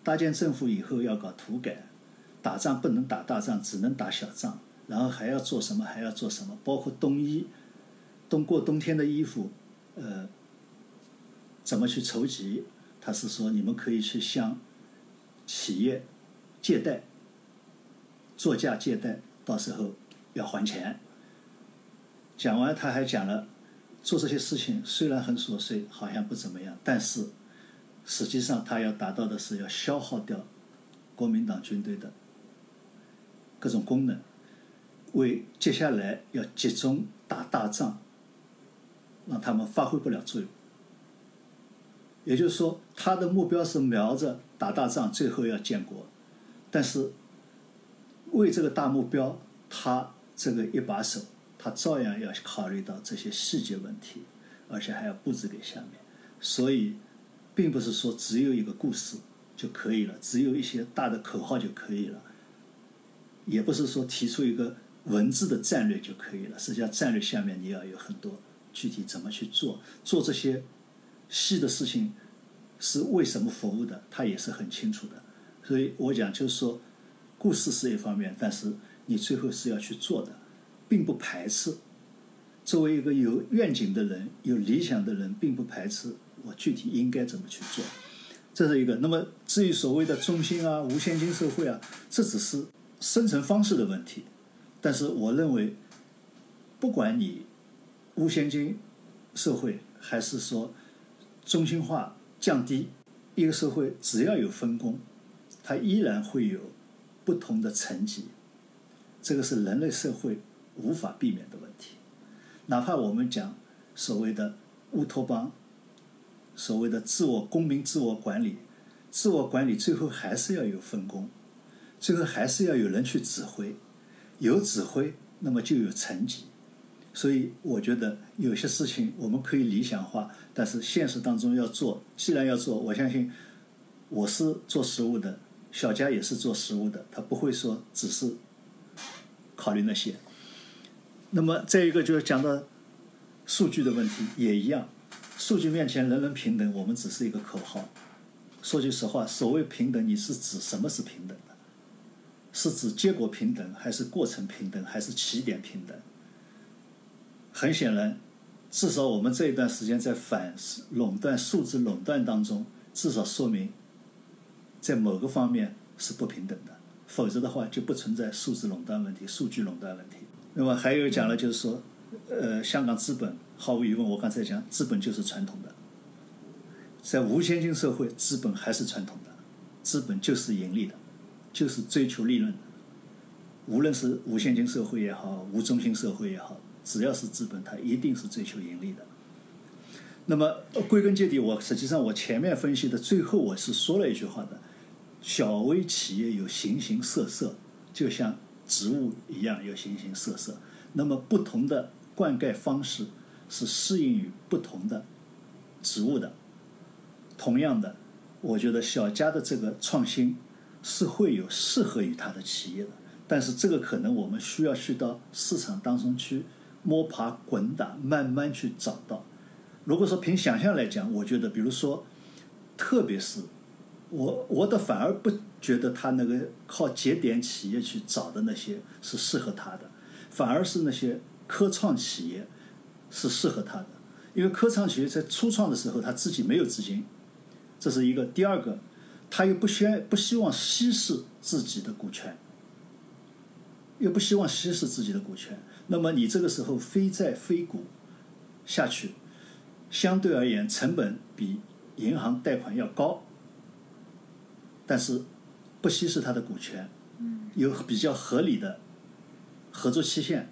搭建政府以后要搞土改，打仗不能打大仗，只能打小仗，然后还要做什么？还要做什么？包括冬衣，冬过冬天的衣服，呃，怎么去筹集？他是说你们可以去向企业借贷，作价借贷，到时候要还钱。讲完他还讲了，做这些事情虽然很琐碎，好像不怎么样，但是。实际上，他要达到的是要消耗掉国民党军队的各种功能，为接下来要集中打大仗，让他们发挥不了作用。也就是说，他的目标是瞄着打大仗，最后要建国。但是，为这个大目标，他这个一把手，他照样要考虑到这些细节问题，而且还要布置给下面。所以。并不是说只有一个故事就可以了，只有一些大的口号就可以了，也不是说提出一个文字的战略就可以了。实际上，战略下面你要有很多具体怎么去做，做这些细的事情是为什么服务的，他也是很清楚的。所以我讲就是说，故事是一方面，但是你最后是要去做的，并不排斥。作为一个有愿景的人、有理想的人，并不排斥。我具体应该怎么去做，这是一个。那么至于所谓的中心啊、无现金社会啊，这只是生存方式的问题。但是我认为，不管你无现金社会还是说中心化降低，一个社会只要有分工，它依然会有不同的层级。这个是人类社会无法避免的问题。哪怕我们讲所谓的乌托邦。所谓的自我公民、自我管理，自我管理最后还是要有分工，最后还是要有人去指挥，有指挥，那么就有层级。所以我觉得有些事情我们可以理想化，但是现实当中要做，既然要做，我相信我是做实务的，小佳也是做实物的，他不会说只是考虑那些。那么再一个就是讲到数据的问题也一样，数据面前人人平等，我们只是一个口号。说句实话，所谓平等，你是指什么是平等的？是指结果平等，还是过程平等，还是起点平等？很显然，至少我们这一段时间在反垄断、数字垄断当中，至少说明在某个方面是不平等的，否则的话就不存在数字垄断问题、数据垄断问题。那么还有讲了，就是说，呃，香港资本毫无疑问，我刚才讲，资本就是传统的，在无现金社会，资本还是传统的，资本就是盈利的，就是追求利润的。无论是无现金社会也好，无中心社会也好，只要是资本，它一定是追求盈利的。那么归根结底，我实际上我前面分析的最后，我是说了一句话的：小微企业有形形色色，就像植物一样有形形色色。那么不同的灌溉方式是适应于不同的植物的。同样的，我觉得小家的这个创新是会有适合于它的企业的。但是这个可能我们需要去到市场当中去摸爬滚打，慢慢去找到。如果说凭想象来讲，我觉得，比如说，特别是我我的反而不觉得他那个靠节点企业去找的那些是适合他的，反而是那些科创企业是适合他的，因为科创企业在初创的时候他自己没有资金，这是一个。第二个，他又不希不希望稀释自己的股权。又不希望稀释自己的股权，那么你这个时候非债非股下去，相对而言成本比银行贷款要高，但是不稀释它的股权，有比较合理的合作期限，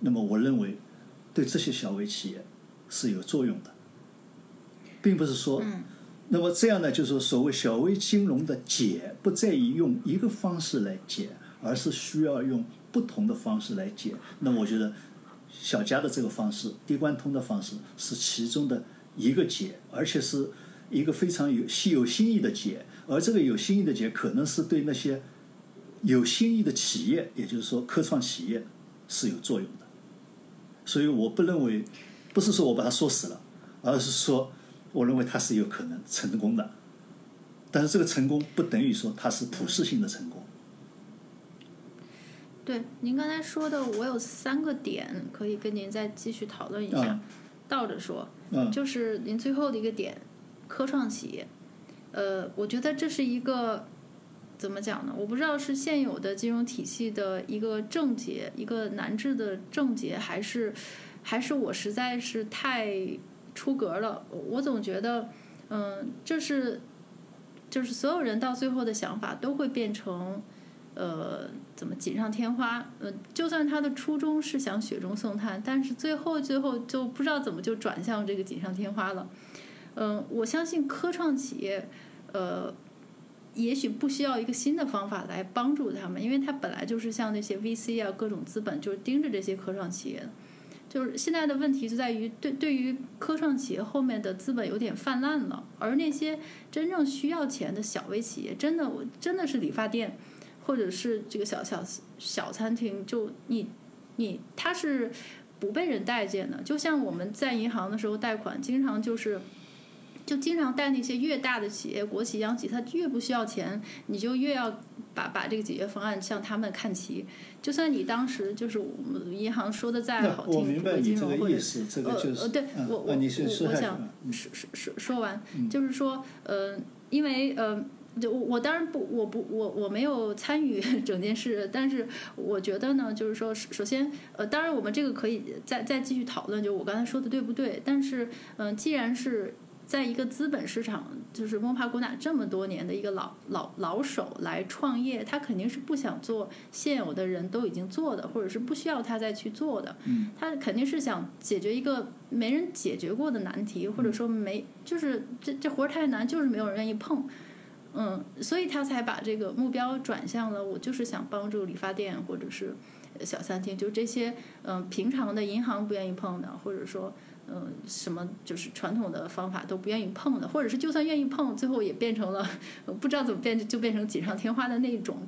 那么我认为对这些小微企业是有作用的，并不是说，那么这样呢，就是所谓小微金融的解不在于用一个方式来解。而是需要用不同的方式来解。那我觉得小家的这个方式，低贯通的方式是其中的一个解，而且是一个非常有有新意的解。而这个有新意的解，可能是对那些有新意的企业，也就是说科创企业是有作用的。所以我不认为，不是说我把它说死了，而是说我认为它是有可能成功的。但是这个成功不等于说它是普适性的成功。对，您刚才说的，我有三个点可以跟您再继续讨论一下。倒着说，就是您最后的一个点，科创企业。呃，我觉得这是一个怎么讲呢？我不知道是现有的金融体系的一个症结，一个难治的症结，还是还是我实在是太出格了。我总觉得，嗯，这是就是所有人到最后的想法都会变成。呃，怎么锦上添花？呃，就算他的初衷是想雪中送炭，但是最后最后就不知道怎么就转向这个锦上添花了。嗯，我相信科创企业，呃，也许不需要一个新的方法来帮助他们，因为他本来就是像那些 VC 啊，各种资本就是盯着这些科创企业的。就是现在的问题就在于，对对于科创企业后面的资本有点泛滥了，而那些真正需要钱的小微企业，真的我真的是理发店。或者是这个小小小餐厅，就你你他是不被人待见的。就像我们在银行的时候贷款，经常就是就经常带那些越大的企业、国企、央企，他越不需要钱，你就越要把把这个解决方案向他们看齐。就算你当时就是我们银行说的再好听，我明白你这个意思，这个就是呃对我我我想说说说说完，就是说呃，因为呃。就我我当然不我不我我没有参与 [laughs] 整件事，但是我觉得呢，就是说，首先，呃，当然我们这个可以再再继续讨论，就我刚才说的对不对？但是，嗯，既然是在一个资本市场，就是摸爬滚打这么多年的一个老老老手来创业，他肯定是不想做现有的人都已经做的，或者是不需要他再去做的。嗯。他肯定是想解决一个没人解决过的难题，或者说没就是这这活儿太难，就是没有人愿意碰。嗯，所以他才把这个目标转向了。我就是想帮助理发店或者是小餐厅，就这些嗯平常的银行不愿意碰的，或者说嗯，什么就是传统的方法都不愿意碰的，或者是就算愿意碰，最后也变成了 [laughs] 不知道怎么变就变成锦上添花的那种。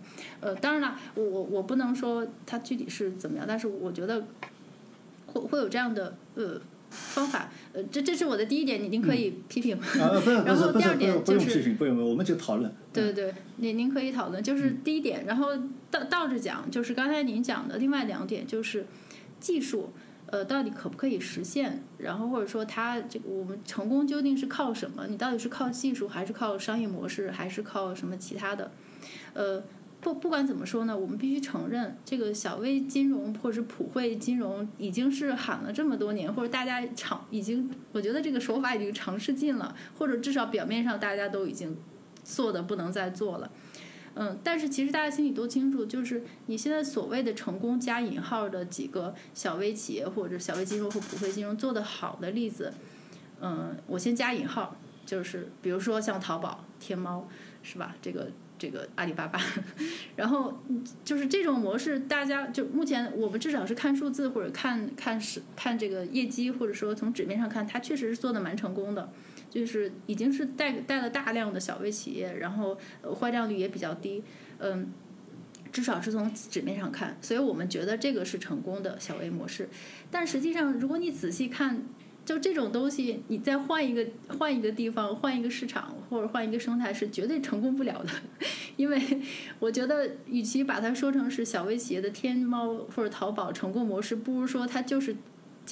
呃，当然了，我我我不能说它具体是怎么样，但是我觉得会会有这样的呃方法。呃，这这是我的第一点，您可以批评。[laughs] 然后第二点不就是用批评，不用，我们就讨论。对对对，您您可以讨论，就是第一点，然后倒倒着讲，就是刚才您讲的另外两点，就是技术，呃，到底可不可以实现？然后或者说它这个我们成功究竟是靠什么？你到底是靠技术，还是靠商业模式，还是靠什么其他的？呃，不不管怎么说呢，我们必须承认，这个小微金融或者是普惠金融已经是喊了这么多年，或者大家尝已经，我觉得这个手法已经尝试尽了，或者至少表面上大家都已经做的不能再做了。嗯，但是其实大家心里都清楚，就是你现在所谓的成功加引号的几个小微企业或者小微金融或普惠金融做得好的例子，嗯，我先加引号，就是比如说像淘宝、天猫，是吧？这个这个阿里巴巴，[laughs] 然后就是这种模式，大家就目前我们至少是看数字或者看看是看这个业绩，或者说从纸面上看，它确实是做的蛮成功的。就是已经是带带了大量的小微企业，然后坏账率也比较低，嗯，至少是从纸面上看，所以我们觉得这个是成功的小微模式。但实际上，如果你仔细看，就这种东西，你再换一个换一个地方，换一个市场或者换一个生态，是绝对成功不了的。[laughs] 因为我觉得，与其把它说成是小微企业的天猫或者淘宝成功模式，不如说它就是。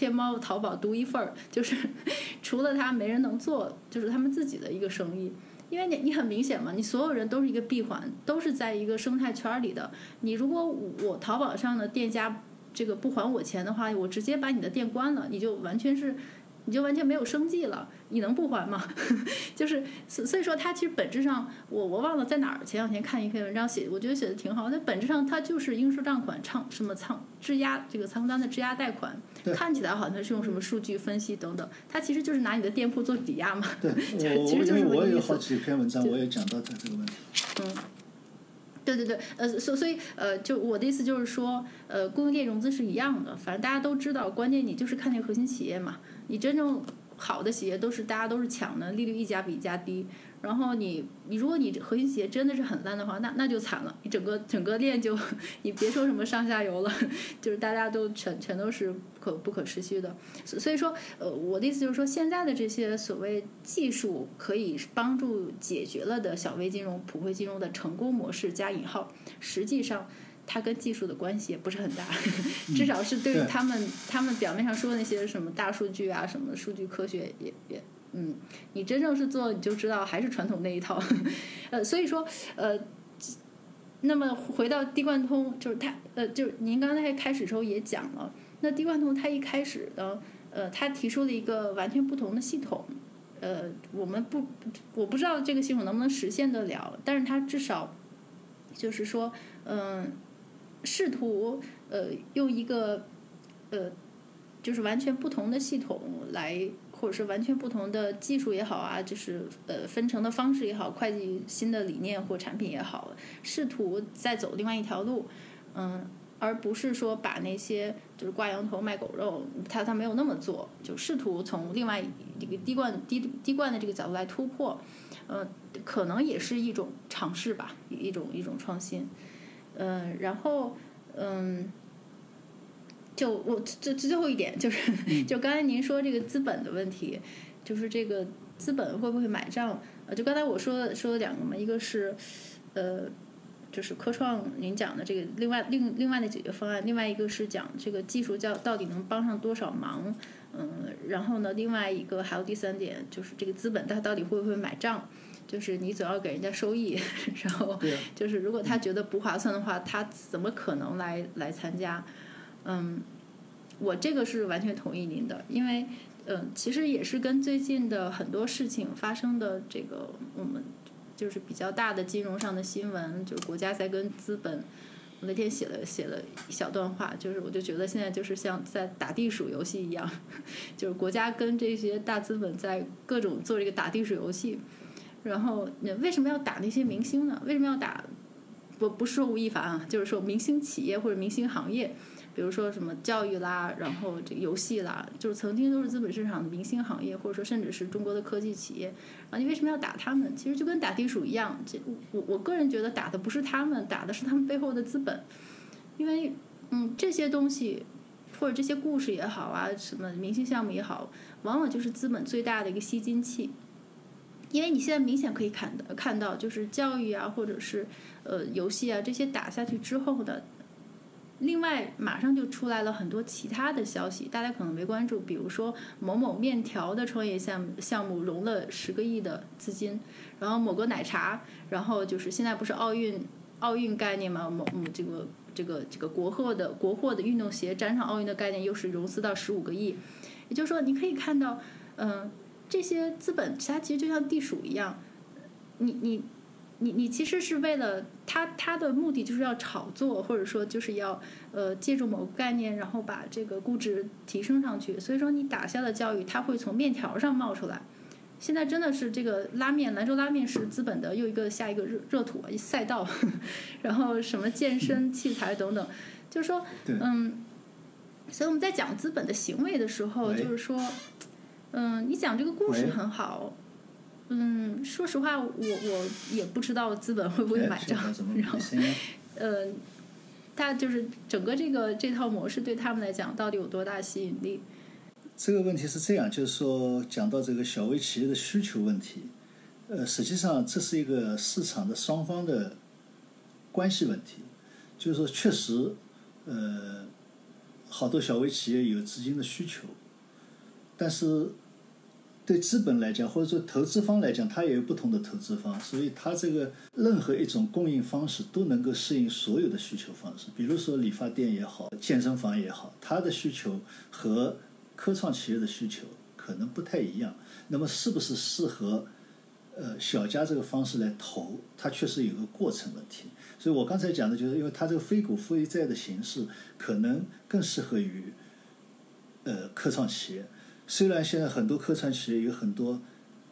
天猫、淘宝独一份儿，就是 [laughs] 除了它没人能做，就是他们自己的一个生意。因为你你很明显嘛，你所有人都是一个闭环，都是在一个生态圈里的。你如果我淘宝上的店家这个不还我钱的话，我直接把你的店关了，你就完全是。你就完全没有生计了，你能不还吗？[laughs] 就是所所以说，它其实本质上，我我忘了在哪儿，前两天看一篇文章写，我觉得写的挺好。那本质上它就是应收账款仓什么仓质押这个仓单的质押贷款，看起来好像是用什么数据分析等等，它其实就是拿你的店铺做抵押嘛。对，[laughs] 我其实就是我也有好几篇文章，我也讲到它这个问题。嗯，对对对，呃，所所以呃，就我的意思就是说，呃，供应链融资是一样的，反正大家都知道，关键你就是看那个核心企业嘛，你真正好的企业都是大家都是抢的，利率一家比一家低。然后你你如果你核心企业真的是很烂的话，那那就惨了，你整个整个链就 [laughs] 你别说什么上下游了，[laughs] 就是大家都全全都是可不可持续的。所所以说，呃，我的意思就是说，现在的这些所谓技术可以帮助解决了的小微金融、普惠金融的成功模式加引号，实际上。它跟技术的关系也不是很大，[laughs] 至少是对于他们他们表面上说的那些什么大数据啊，什么数据科学也也嗯，你真正是做你就知道还是传统那一套，[laughs] 呃，所以说呃，那么回到滴灌通，就是它呃，就是您刚才开始时候也讲了，那滴灌通它一开始呢，呃，它提出了一个完全不同的系统，呃，我们不我不知道这个系统能不能实现得了，但是它至少就是说，嗯、试图呃用一个呃就是完全不同的系统来，或者是完全不同的技术也好啊，就是呃分成的方式也好，会计新的理念或产品也好，试图再走另外一条路，嗯。而不是说把那些就是挂羊头卖狗肉，他他没有那么做，就试图从另外一个滴灌滴滴灌的这个角度来突破，呃，可能也是一种尝试吧，一种一种创新，嗯、然后嗯，就我最最后一点就是，[laughs] 就刚才您说这个资本的问题，就是这个资本会不会买账？呃，就刚才我说说了两个嘛，一个是呃，就是科创您讲的这个另外另另外的解决方案，另外一个是讲这个技术叫到底能帮上多少忙，嗯，然后呢，另外一个还有第三点就是这个资本它到底会不会买账？就是你总要给人家收益，[laughs] 然后就是如果他觉得不划算的话，他怎么可能来来参加？嗯，我这个是完全同意您的，因为嗯，其实也是跟最近的很多事情发生的这个我们就是比较大的金融上的新闻，就是国家在跟资本。我那天写了写了一小段话，就是我就觉得现在就是像在打地鼠游戏一样，[laughs] 就是国家跟这些大资本在各种做这个打地鼠游戏。然后，你为什么要打那些明星呢？为什么要打不不是说吴亦凡啊，就是说明星企业或者明星行业，比如说什么教育啦，然后这个游戏啦，就是曾经都是资本市场的明星行业，或者说甚至是中国的科技企业啊，你为什么要打他们？其实就跟打地鼠一样，这我我个人觉得打的不是他们，打的是他们背后的资本，因为嗯这些东西或者这些故事也好啊，什么明星项目也好，往往就是资本最大的一个吸金器。因为你现在明显可以看的看到，就是教育啊，或者是呃游戏啊这些打下去之后的，另外马上就出来了很多其他的消息，大家可能没关注，比如说某某面条的创业项目项目融了十个亿的资金，然后某个奶茶，然后就是现在不是奥运奥运概念嘛，某嗯这个这个这个国货的国货的运动鞋沾上奥运的概念，又是融资到十五个亿，也就是说你可以看到，嗯。这些资本，它其实就像地鼠一样，你你你你其实是为了它，它的目的就是要炒作，或者说就是要呃借助某个概念，然后把这个估值提升上去。所以说你打下的教育，它会从面条上冒出来。现在真的是这个拉面，兰州拉面是资本的又一个下一个热热土赛道，[laughs] 然后什么健身器材等等，就是说，嗯，所以我们在讲资本的行为的时候，就是说。嗯，你讲这个故事很好。嗯，说实话，我我也不知道资本会不会买账。然后，呃，他就是整个这个这套模式对他们来讲到底有多大吸引力？这个问题是这样，就是说讲到这个小微企业的需求问题，呃，实际上这是一个市场的双方的关系问题。就是说，确实，呃，好多小微企业有资金的需求，但是。对资本来讲，或者说投资方来讲，它也有不同的投资方，所以它这个任何一种供应方式都能够适应所有的需求方式。比如说理发店也好，健身房也好，它的需求和科创企业的需求可能不太一样。那么是不是适合呃小家这个方式来投？它确实有个过程问题。所以我刚才讲的就是，因为它这个非股非债的形式可能更适合于呃科创企业。虽然现在很多科创企业有很多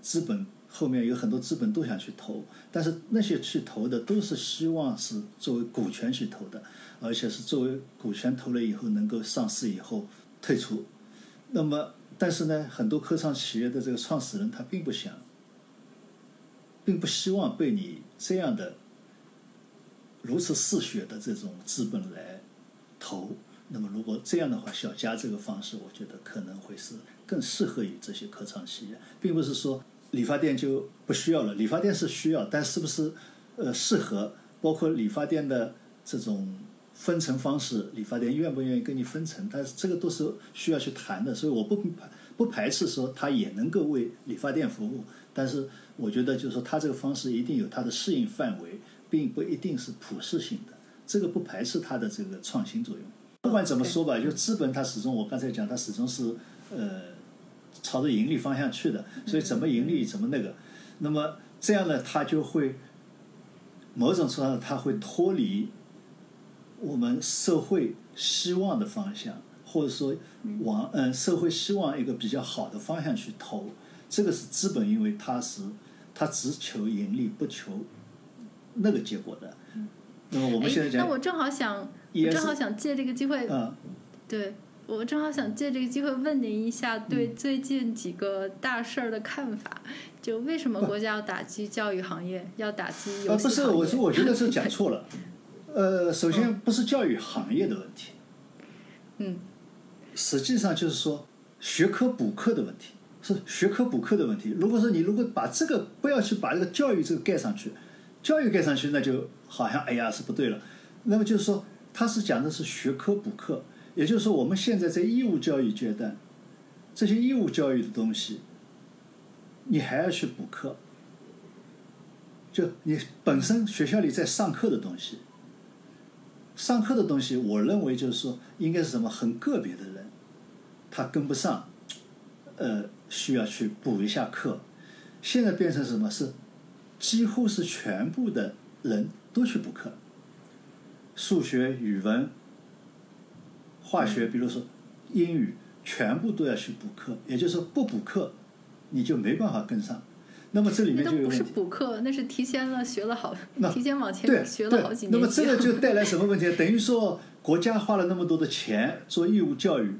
资本，后面有很多资本都想去投，但是那些去投的都是希望是作为股权去投的，而且是作为股权投了以后能够上市以后退出。那么，但是呢，很多科创企业的这个创始人他并不想，并不希望被你这样的如此嗜血的这种资本来投。那么，如果这样的话，小家这个方式，我觉得可能会是。更适合于这些科创企业，并不是说理发店就不需要了。理发店是需要，但是不是呃适合？包括理发店的这种分成方式，理发店愿不愿意跟你分成？但是这个都是需要去谈的。所以我不排不排斥说它也能够为理发店服务，但是我觉得就是说它这个方式一定有它的适应范围，并不一定是普适性的。这个不排斥它的这个创新作用。不管怎么说吧，就资本它始终，我刚才讲它始终是呃。朝着盈利方向去的，所以怎么盈利怎么那个，那么这样呢，它就会某种程度上它会脱离我们社会希望的方向，或者说往嗯社会希望一个比较好的方向去投。这个是资本，因为它是它只求盈利，不求那个结果的。那么我们现在讲，那我正好想，我正好想借这个机会，嗯，对。我正好想借这个机会问您一下，对最近几个大事儿的看法。就为什么国家要打击教育行业，要打击游戏行业？不是，我说我觉得是讲 [laughs] 错了。呃，首先不是教育行业的问题。嗯。实际上就是说学科补课的问题，是学科补课的问题。如果说你如果把这个不要去把这个教育这个盖上去，教育盖上去，那就好像哎呀是不对了。那么就是说，他是讲的是学科补课。也就是说，我们现在在义务教育阶段，这些义务教育的东西，你还要去补课。就你本身学校里在上课的东西，上课的东西，我认为就是说，应该是什么很个别的人，他跟不上，呃，需要去补一下课。现在变成什么？是几乎是全部的人都去补课，数学、语文。化学，比如说英语，全部都要去补课，也就是说不补课，你就没办法跟上。那么这里面就有问题。补课，那是提前了学了好，那提前往对前学了好几年，那。么这个就带来什么问题？[laughs] 等于说国家花了那么多的钱做义务教育，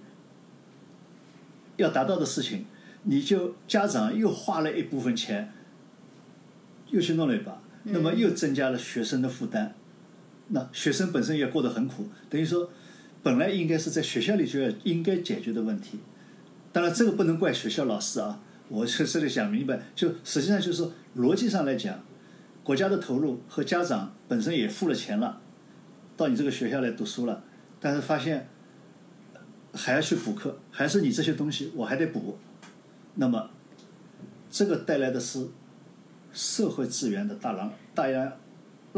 要达到的事情，你就家长又花了一部分钱，又去弄了一把，那么又增加了学生的负担。那学生本身也过得很苦，等于说本来应该是在学校里就要应该解决的问题。当然，这个不能怪学校老师啊，我是这里想明白，就实际上就是逻辑上来讲，国家的投入和家长本身也付了钱了，到你这个学校来读书了，但是发现还要去补课，还是你这些东西我还得补，那么这个带来的是社会资源的大浪大量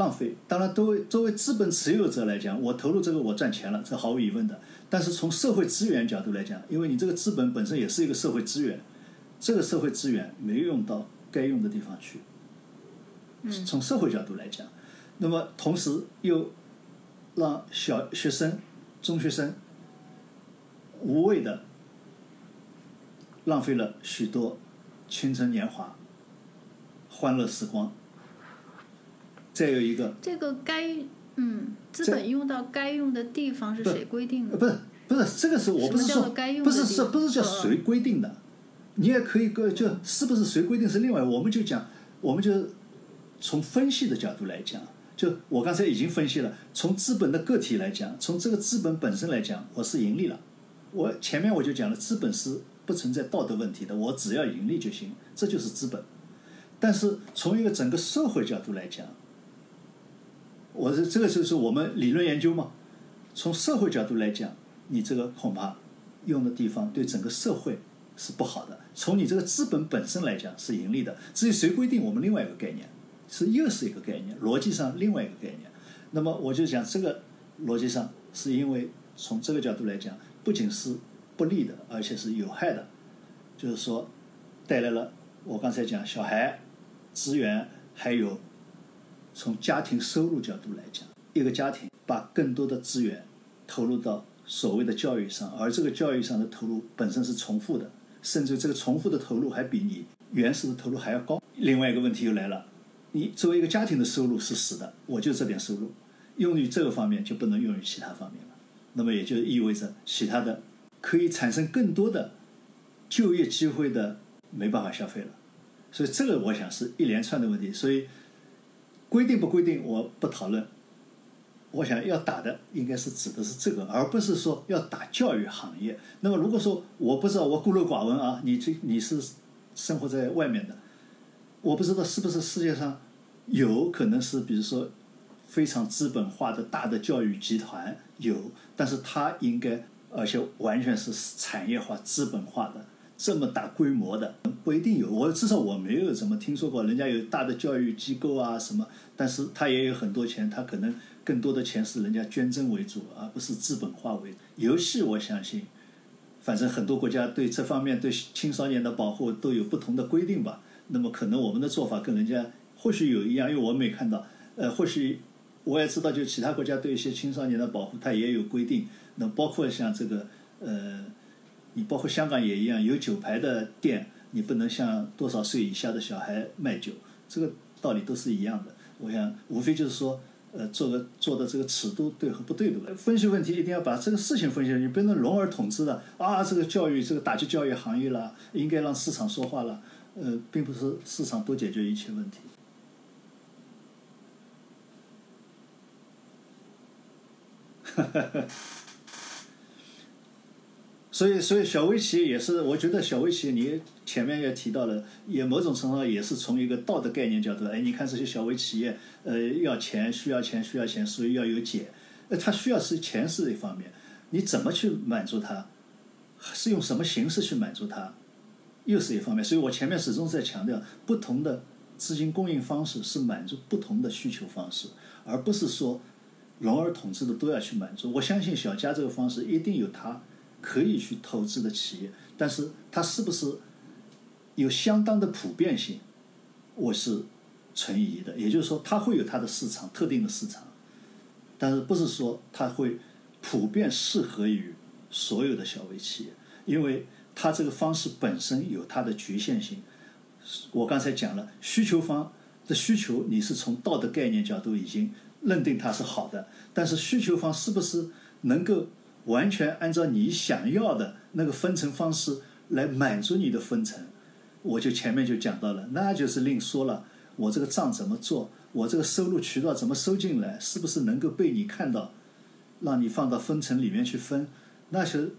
浪费。当然，作为作为资本持有者来讲，我投入这个我赚钱了，这毫无疑问的。但是从社会资源角度来讲，因为你这个资本本身也是一个社会资源，这个社会资源没用到该用的地方去。从社会角度来讲，那么同时又让小学生、中学生无谓的浪费了许多青春年华、欢乐时光。再有一个，这个该嗯，资本用到该用的地方是谁规定的？呃不是不是，这个是我不是说该用不是是不是叫谁规定的，你也可以个就是不是谁规定是另外，我们就讲，我们就从分析的角度来讲，就我刚才已经分析了，从资本的个体来讲，从这个资本本身来讲，我是盈利了。我前面我就讲了，资本是不存在道德问题的，我只要盈利就行，这就是资本。但是从一个整个社会角度来讲，我是这个就是我们理论研究嘛。从社会角度来讲，你这个恐怕用的地方对整个社会是不好的。从你这个资本本身来讲是盈利的，至于谁规定，我们另外一个概念，是又是一个概念，逻辑上另外一个概念。那么我就讲这个逻辑上，是因为从这个角度来讲，不仅是不利的，而且是有害的，就是说带来了我刚才讲小孩资源，还有从家庭收入角度来讲，一个家庭把更多的资源投入到所谓的教育上，而这个教育上的投入本身是重复的，甚至这个重复的投入还比你原始的投入还要高。另外一个问题又来了，你作为一个家庭的收入是死的，我就这点收入，用于这个方面就不能用于其他方面了。那么也就意味着其他的可以产生更多的就业机会的没办法消费了。所以这个我想是一连串的问题。所以规定不规定我不讨论，我想要打的应该是指的是这个，而不是说要打教育行业。那么如果说我不知道，我孤陋寡闻啊，你这你是生活在外面的，我不知道是不是世界上有可能是比如说非常资本化的大的教育集团有，但是它应该而且完全是产业化、资本化的。这么大规模的不一定有，我至少我没有怎么听说过，人家有大的教育机构啊什么，但是他也有很多钱，他可能更多的钱是人家捐赠为主，而不是资本化为。游戏我相信，反正很多国家对这方面对青少年的保护都有不同的规定吧。那么可能我们的做法跟人家或许有一样，因为我没看到，呃，或许我也知道，就其他国家对一些青少年的保护，它也有规定。那包括像这个，呃。你包括香港也一样，有酒牌的店，你不能向多少岁以下的小孩卖酒，这个道理都是一样的。我想，无非就是说，呃，做个做的这个尺度对和不对的分析问题，一定要把这个事情分析，你不能笼而统之的啊，这个教育，这个打击教育行业了，应该让市场说话了，呃，并不是市场都解决一切问题。哈哈哈。所以，所以小微企业也是，我觉得小微企业你前面也提到了，也某种程度上也是从一个道德概念角度，哎，你看这些小微企业，呃，要钱，需要钱，需要钱，所以要有解，呃，它需要是钱是一方面，你怎么去满足它，是用什么形式去满足它，又是一方面。所以我前面始终在强调，不同的资金供应方式是满足不同的需求方式，而不是说笼而统之的都要去满足。我相信小家这个方式一定有它。可以去投资的企业，但是它是不是有相当的普遍性，我是存疑的。也就是说，它会有它的市场，特定的市场，但是不是说它会普遍适合于所有的小微企业，因为它这个方式本身有它的局限性。我刚才讲了，需求方的需求你是从道德概念角度已经认定它是好的，但是需求方是不是能够完全按照你想要的那个分成方式来满足你的分成？我就前面就讲到了，那就是另说了。我这个账怎么做？我这个收入渠道怎么收进来？是不是能够被你看到，让你放到分成里面去分？那是，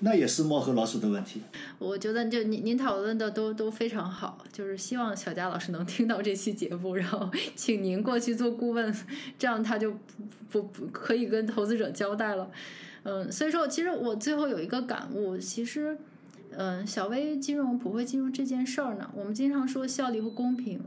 那也是猫和老鼠的问题。我觉得就您您讨论的都都非常好，就是希望小佳老师能听到这期节目，然后 [laughs] 请您过去做顾问，这样他就不不可以跟投资者交代了。嗯，所以说其实我最后有一个感悟，其实。嗯，小微金融、普惠金融这件事儿呢，我们经常说效率和公平，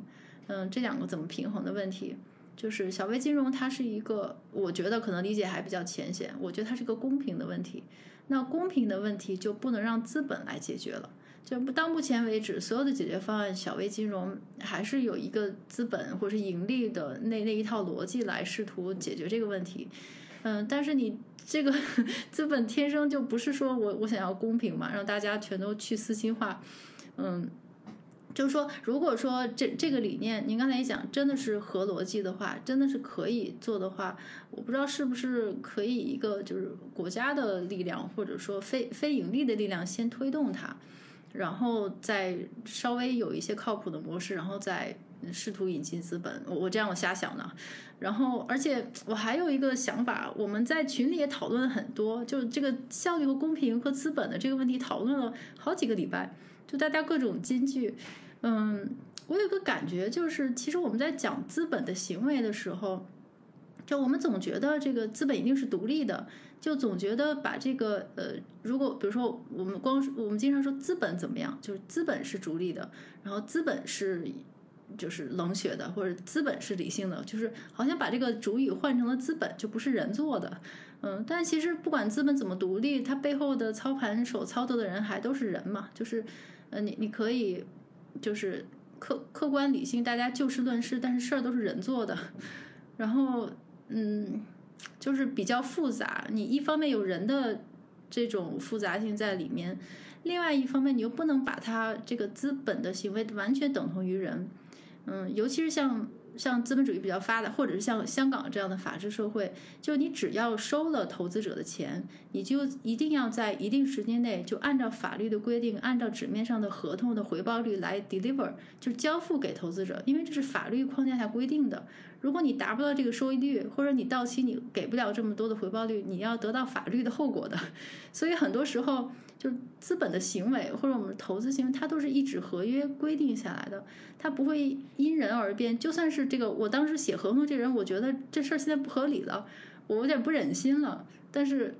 嗯，这两个怎么平衡的问题，就是小微金融它是一个，我觉得可能理解还比较浅显，我觉得它是一个公平的问题。那公平的问题就不能让资本来解决了，就到目前为止，所有的解决方案，小微金融还是有一个资本或者是盈利的那那一套逻辑来试图解决这个问题。嗯，但是你。这个 [laughs] 资本天生就不是说我我想要公平嘛，让大家全都去私心化，嗯，就是说，如果说这这个理念，您刚才一讲真的是合逻辑的话，真的是可以做的话，我不知道是不是可以一个就是国家的力量或者说非非盈利的力量先推动它，然后再稍微有一些靠谱的模式，然后再试图引进资本。我我这样我瞎想呢。然后，而且我还有一个想法，我们在群里也讨论了很多，就这个效率和公平和资本的这个问题讨论了好几个礼拜，就大家各种金句。嗯，我有个感觉，就是其实我们在讲资本的行为的时候，就我们总觉得这个资本一定是独立的，就总觉得把这个呃，如果比如说我们光我们经常说资本怎么样，就是资本是逐利的，然后资本是。就是冷血的，或者资本是理性的，就是好像把这个主语换成了资本，就不是人做的，嗯，但其实不管资本怎么独立，它背后的操盘手、操作的人还都是人嘛，就是，呃，你你可以就是客客观理性，大家就事论事，但是事儿都是人做的，然后嗯，就是比较复杂，你一方面有人的这种复杂性在里面，另外一方面你又不能把它这个资本的行为完全等同于人。嗯，尤其是像像资本主义比较发达，或者是像香港这样的法治社会，就你只要收了投资者的钱，你就一定要在一定时间内就按照法律的规定，按照纸面上的合同的回报率来 deliver，就交付给投资者，因为这是法律框架下规定的。如果你达不到这个收益率，或者你到期你给不了这么多的回报率，你要得到法律的后果的。[laughs] 所以很多时候。就是资本的行为或者我们投资行为，它都是一纸合约规定下来的，它不会因人而变。就算是这个，我当时写合同这人，我觉得这事儿现在不合理了，我有点不忍心了。但是，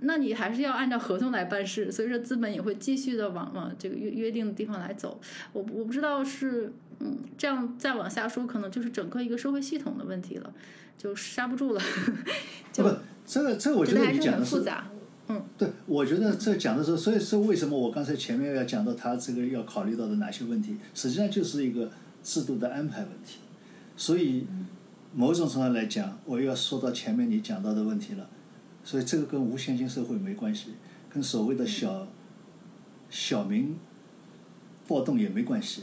那你还是要按照合同来办事，所以说资本也会继续的往往这个约约定的地方来走。我我不知道是嗯这样再往下说，可能就是整个一个社会系统的问题了，就刹不住了。[laughs] 不，这个这个我觉得你讲的是。嗯，对，我觉得这讲的时候，所以说为什么我刚才前面要讲到他这个要考虑到的哪些问题，实际上就是一个制度的安排问题。所以某种程度上来讲，我又要说到前面你讲到的问题了。所以这个跟无现金社会没关系，跟所谓的小小民暴动也没关系。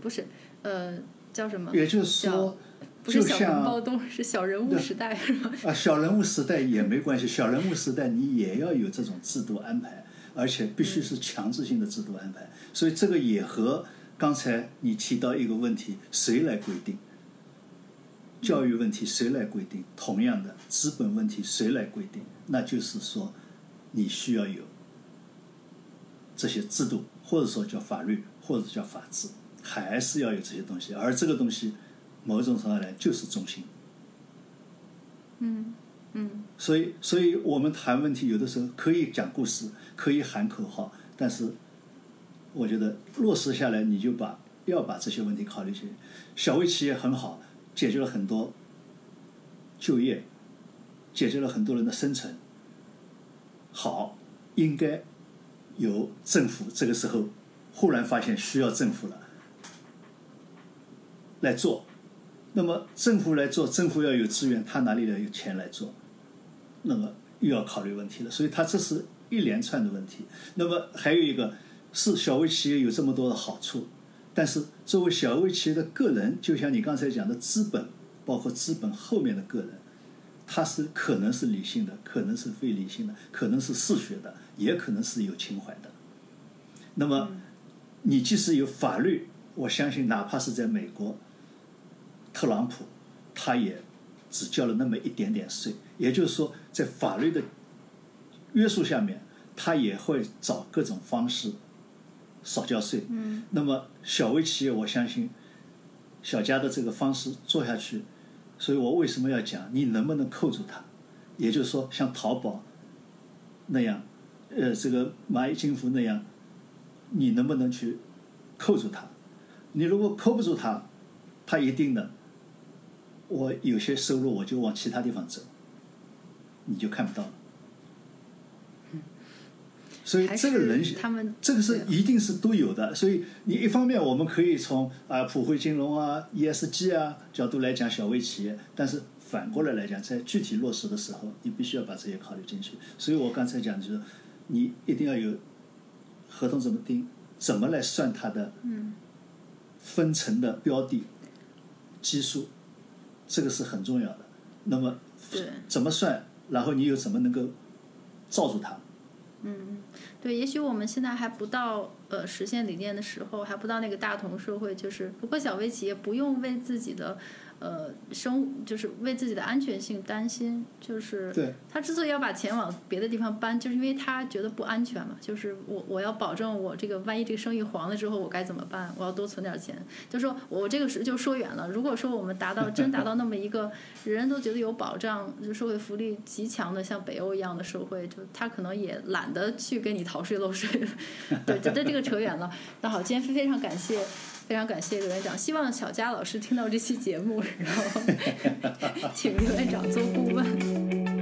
不是，呃，叫什么？也就是说。不是小人暴动，[laughs] 是小人物时代，是吧？啊，小人物时代也没关系，小人物时代你也要有这种制度安排，而且必须是强制性的制度安排。所以这个也和刚才你提到一个问题，谁来规定？教育问题谁来规定？同样的，资本问题谁来规定？那就是说，你需要有这些制度，或者说叫法律，或者叫法治，还是要有这些东西。而这个东西。某种程度来就是中心，嗯嗯，所以所以我们谈问题有的时候可以讲故事，可以喊口号，但是我觉得落实下来，你就把要把这些问题考虑进去。小微企业很好，解决了很多就业，解决了很多人的生存，好，应该由政府这个时候忽然发现需要政府了来做。那么政府来做，政府要有资源，他哪里来有钱来做？那么又要考虑问题了。所以，他这是一连串的问题。那么还有一个是小微企业有这么多的好处，但是作为小微企业的个人，就像你刚才讲的资本，包括资本后面的个人，他是可能是理性的，可能是非理性的，可能是嗜血的，也可能是有情怀的。那么，你即使有法律，我相信哪怕是在美国，特朗普他也只交了那么一点点税，也就是说，在法律的约束下面，他也会找各种方式。少交税，嗯，那么小微企业，我相信小家的这个方式做下去，所以我为什么要讲？你能不能扣住它？也就是说，像淘宝那样，呃，这个蚂蚁金服那样，你能不能去扣住它？你如果扣不住它，它一定的，我有些收入我就往其他地方走，你就看不到了。所以这个人，他们这个是一定是都有的。所以你一方面我们可以从啊普惠金融啊 ESG 啊角度来讲小微企业，但是反过来来讲，在具体落实的时候，你必须要把这些考虑进去。所以我刚才讲就是，你一定要有合同怎么定，怎么来算它的分成的标的基数，这个是很重要的。那么怎么算，然后你又怎么能够罩住它？嗯。对，也许我们现在还不到呃实现理念的时候，还不到那个大同社会。就是不过小微企业不用为自己的。呃，生就是为自己的安全性担心，就是他之所以要把钱往别的地方搬，就是因为他觉得不安全嘛。就是我我要保证我这个万一这个生意黄了之后，我该怎么办？我要多存点钱。就说我这个是就说远了。如果说我们达到真达到那么一个人人都觉得有保障，就社会福利极强的像北欧一样的社会，就他可能也懒得去跟你逃税漏税了。[laughs] 对，这这个扯远了。那好，今天非常感谢。非常感谢刘院长，希望小佳老师听到这期节目，然后 [laughs] 请刘院长做顾问。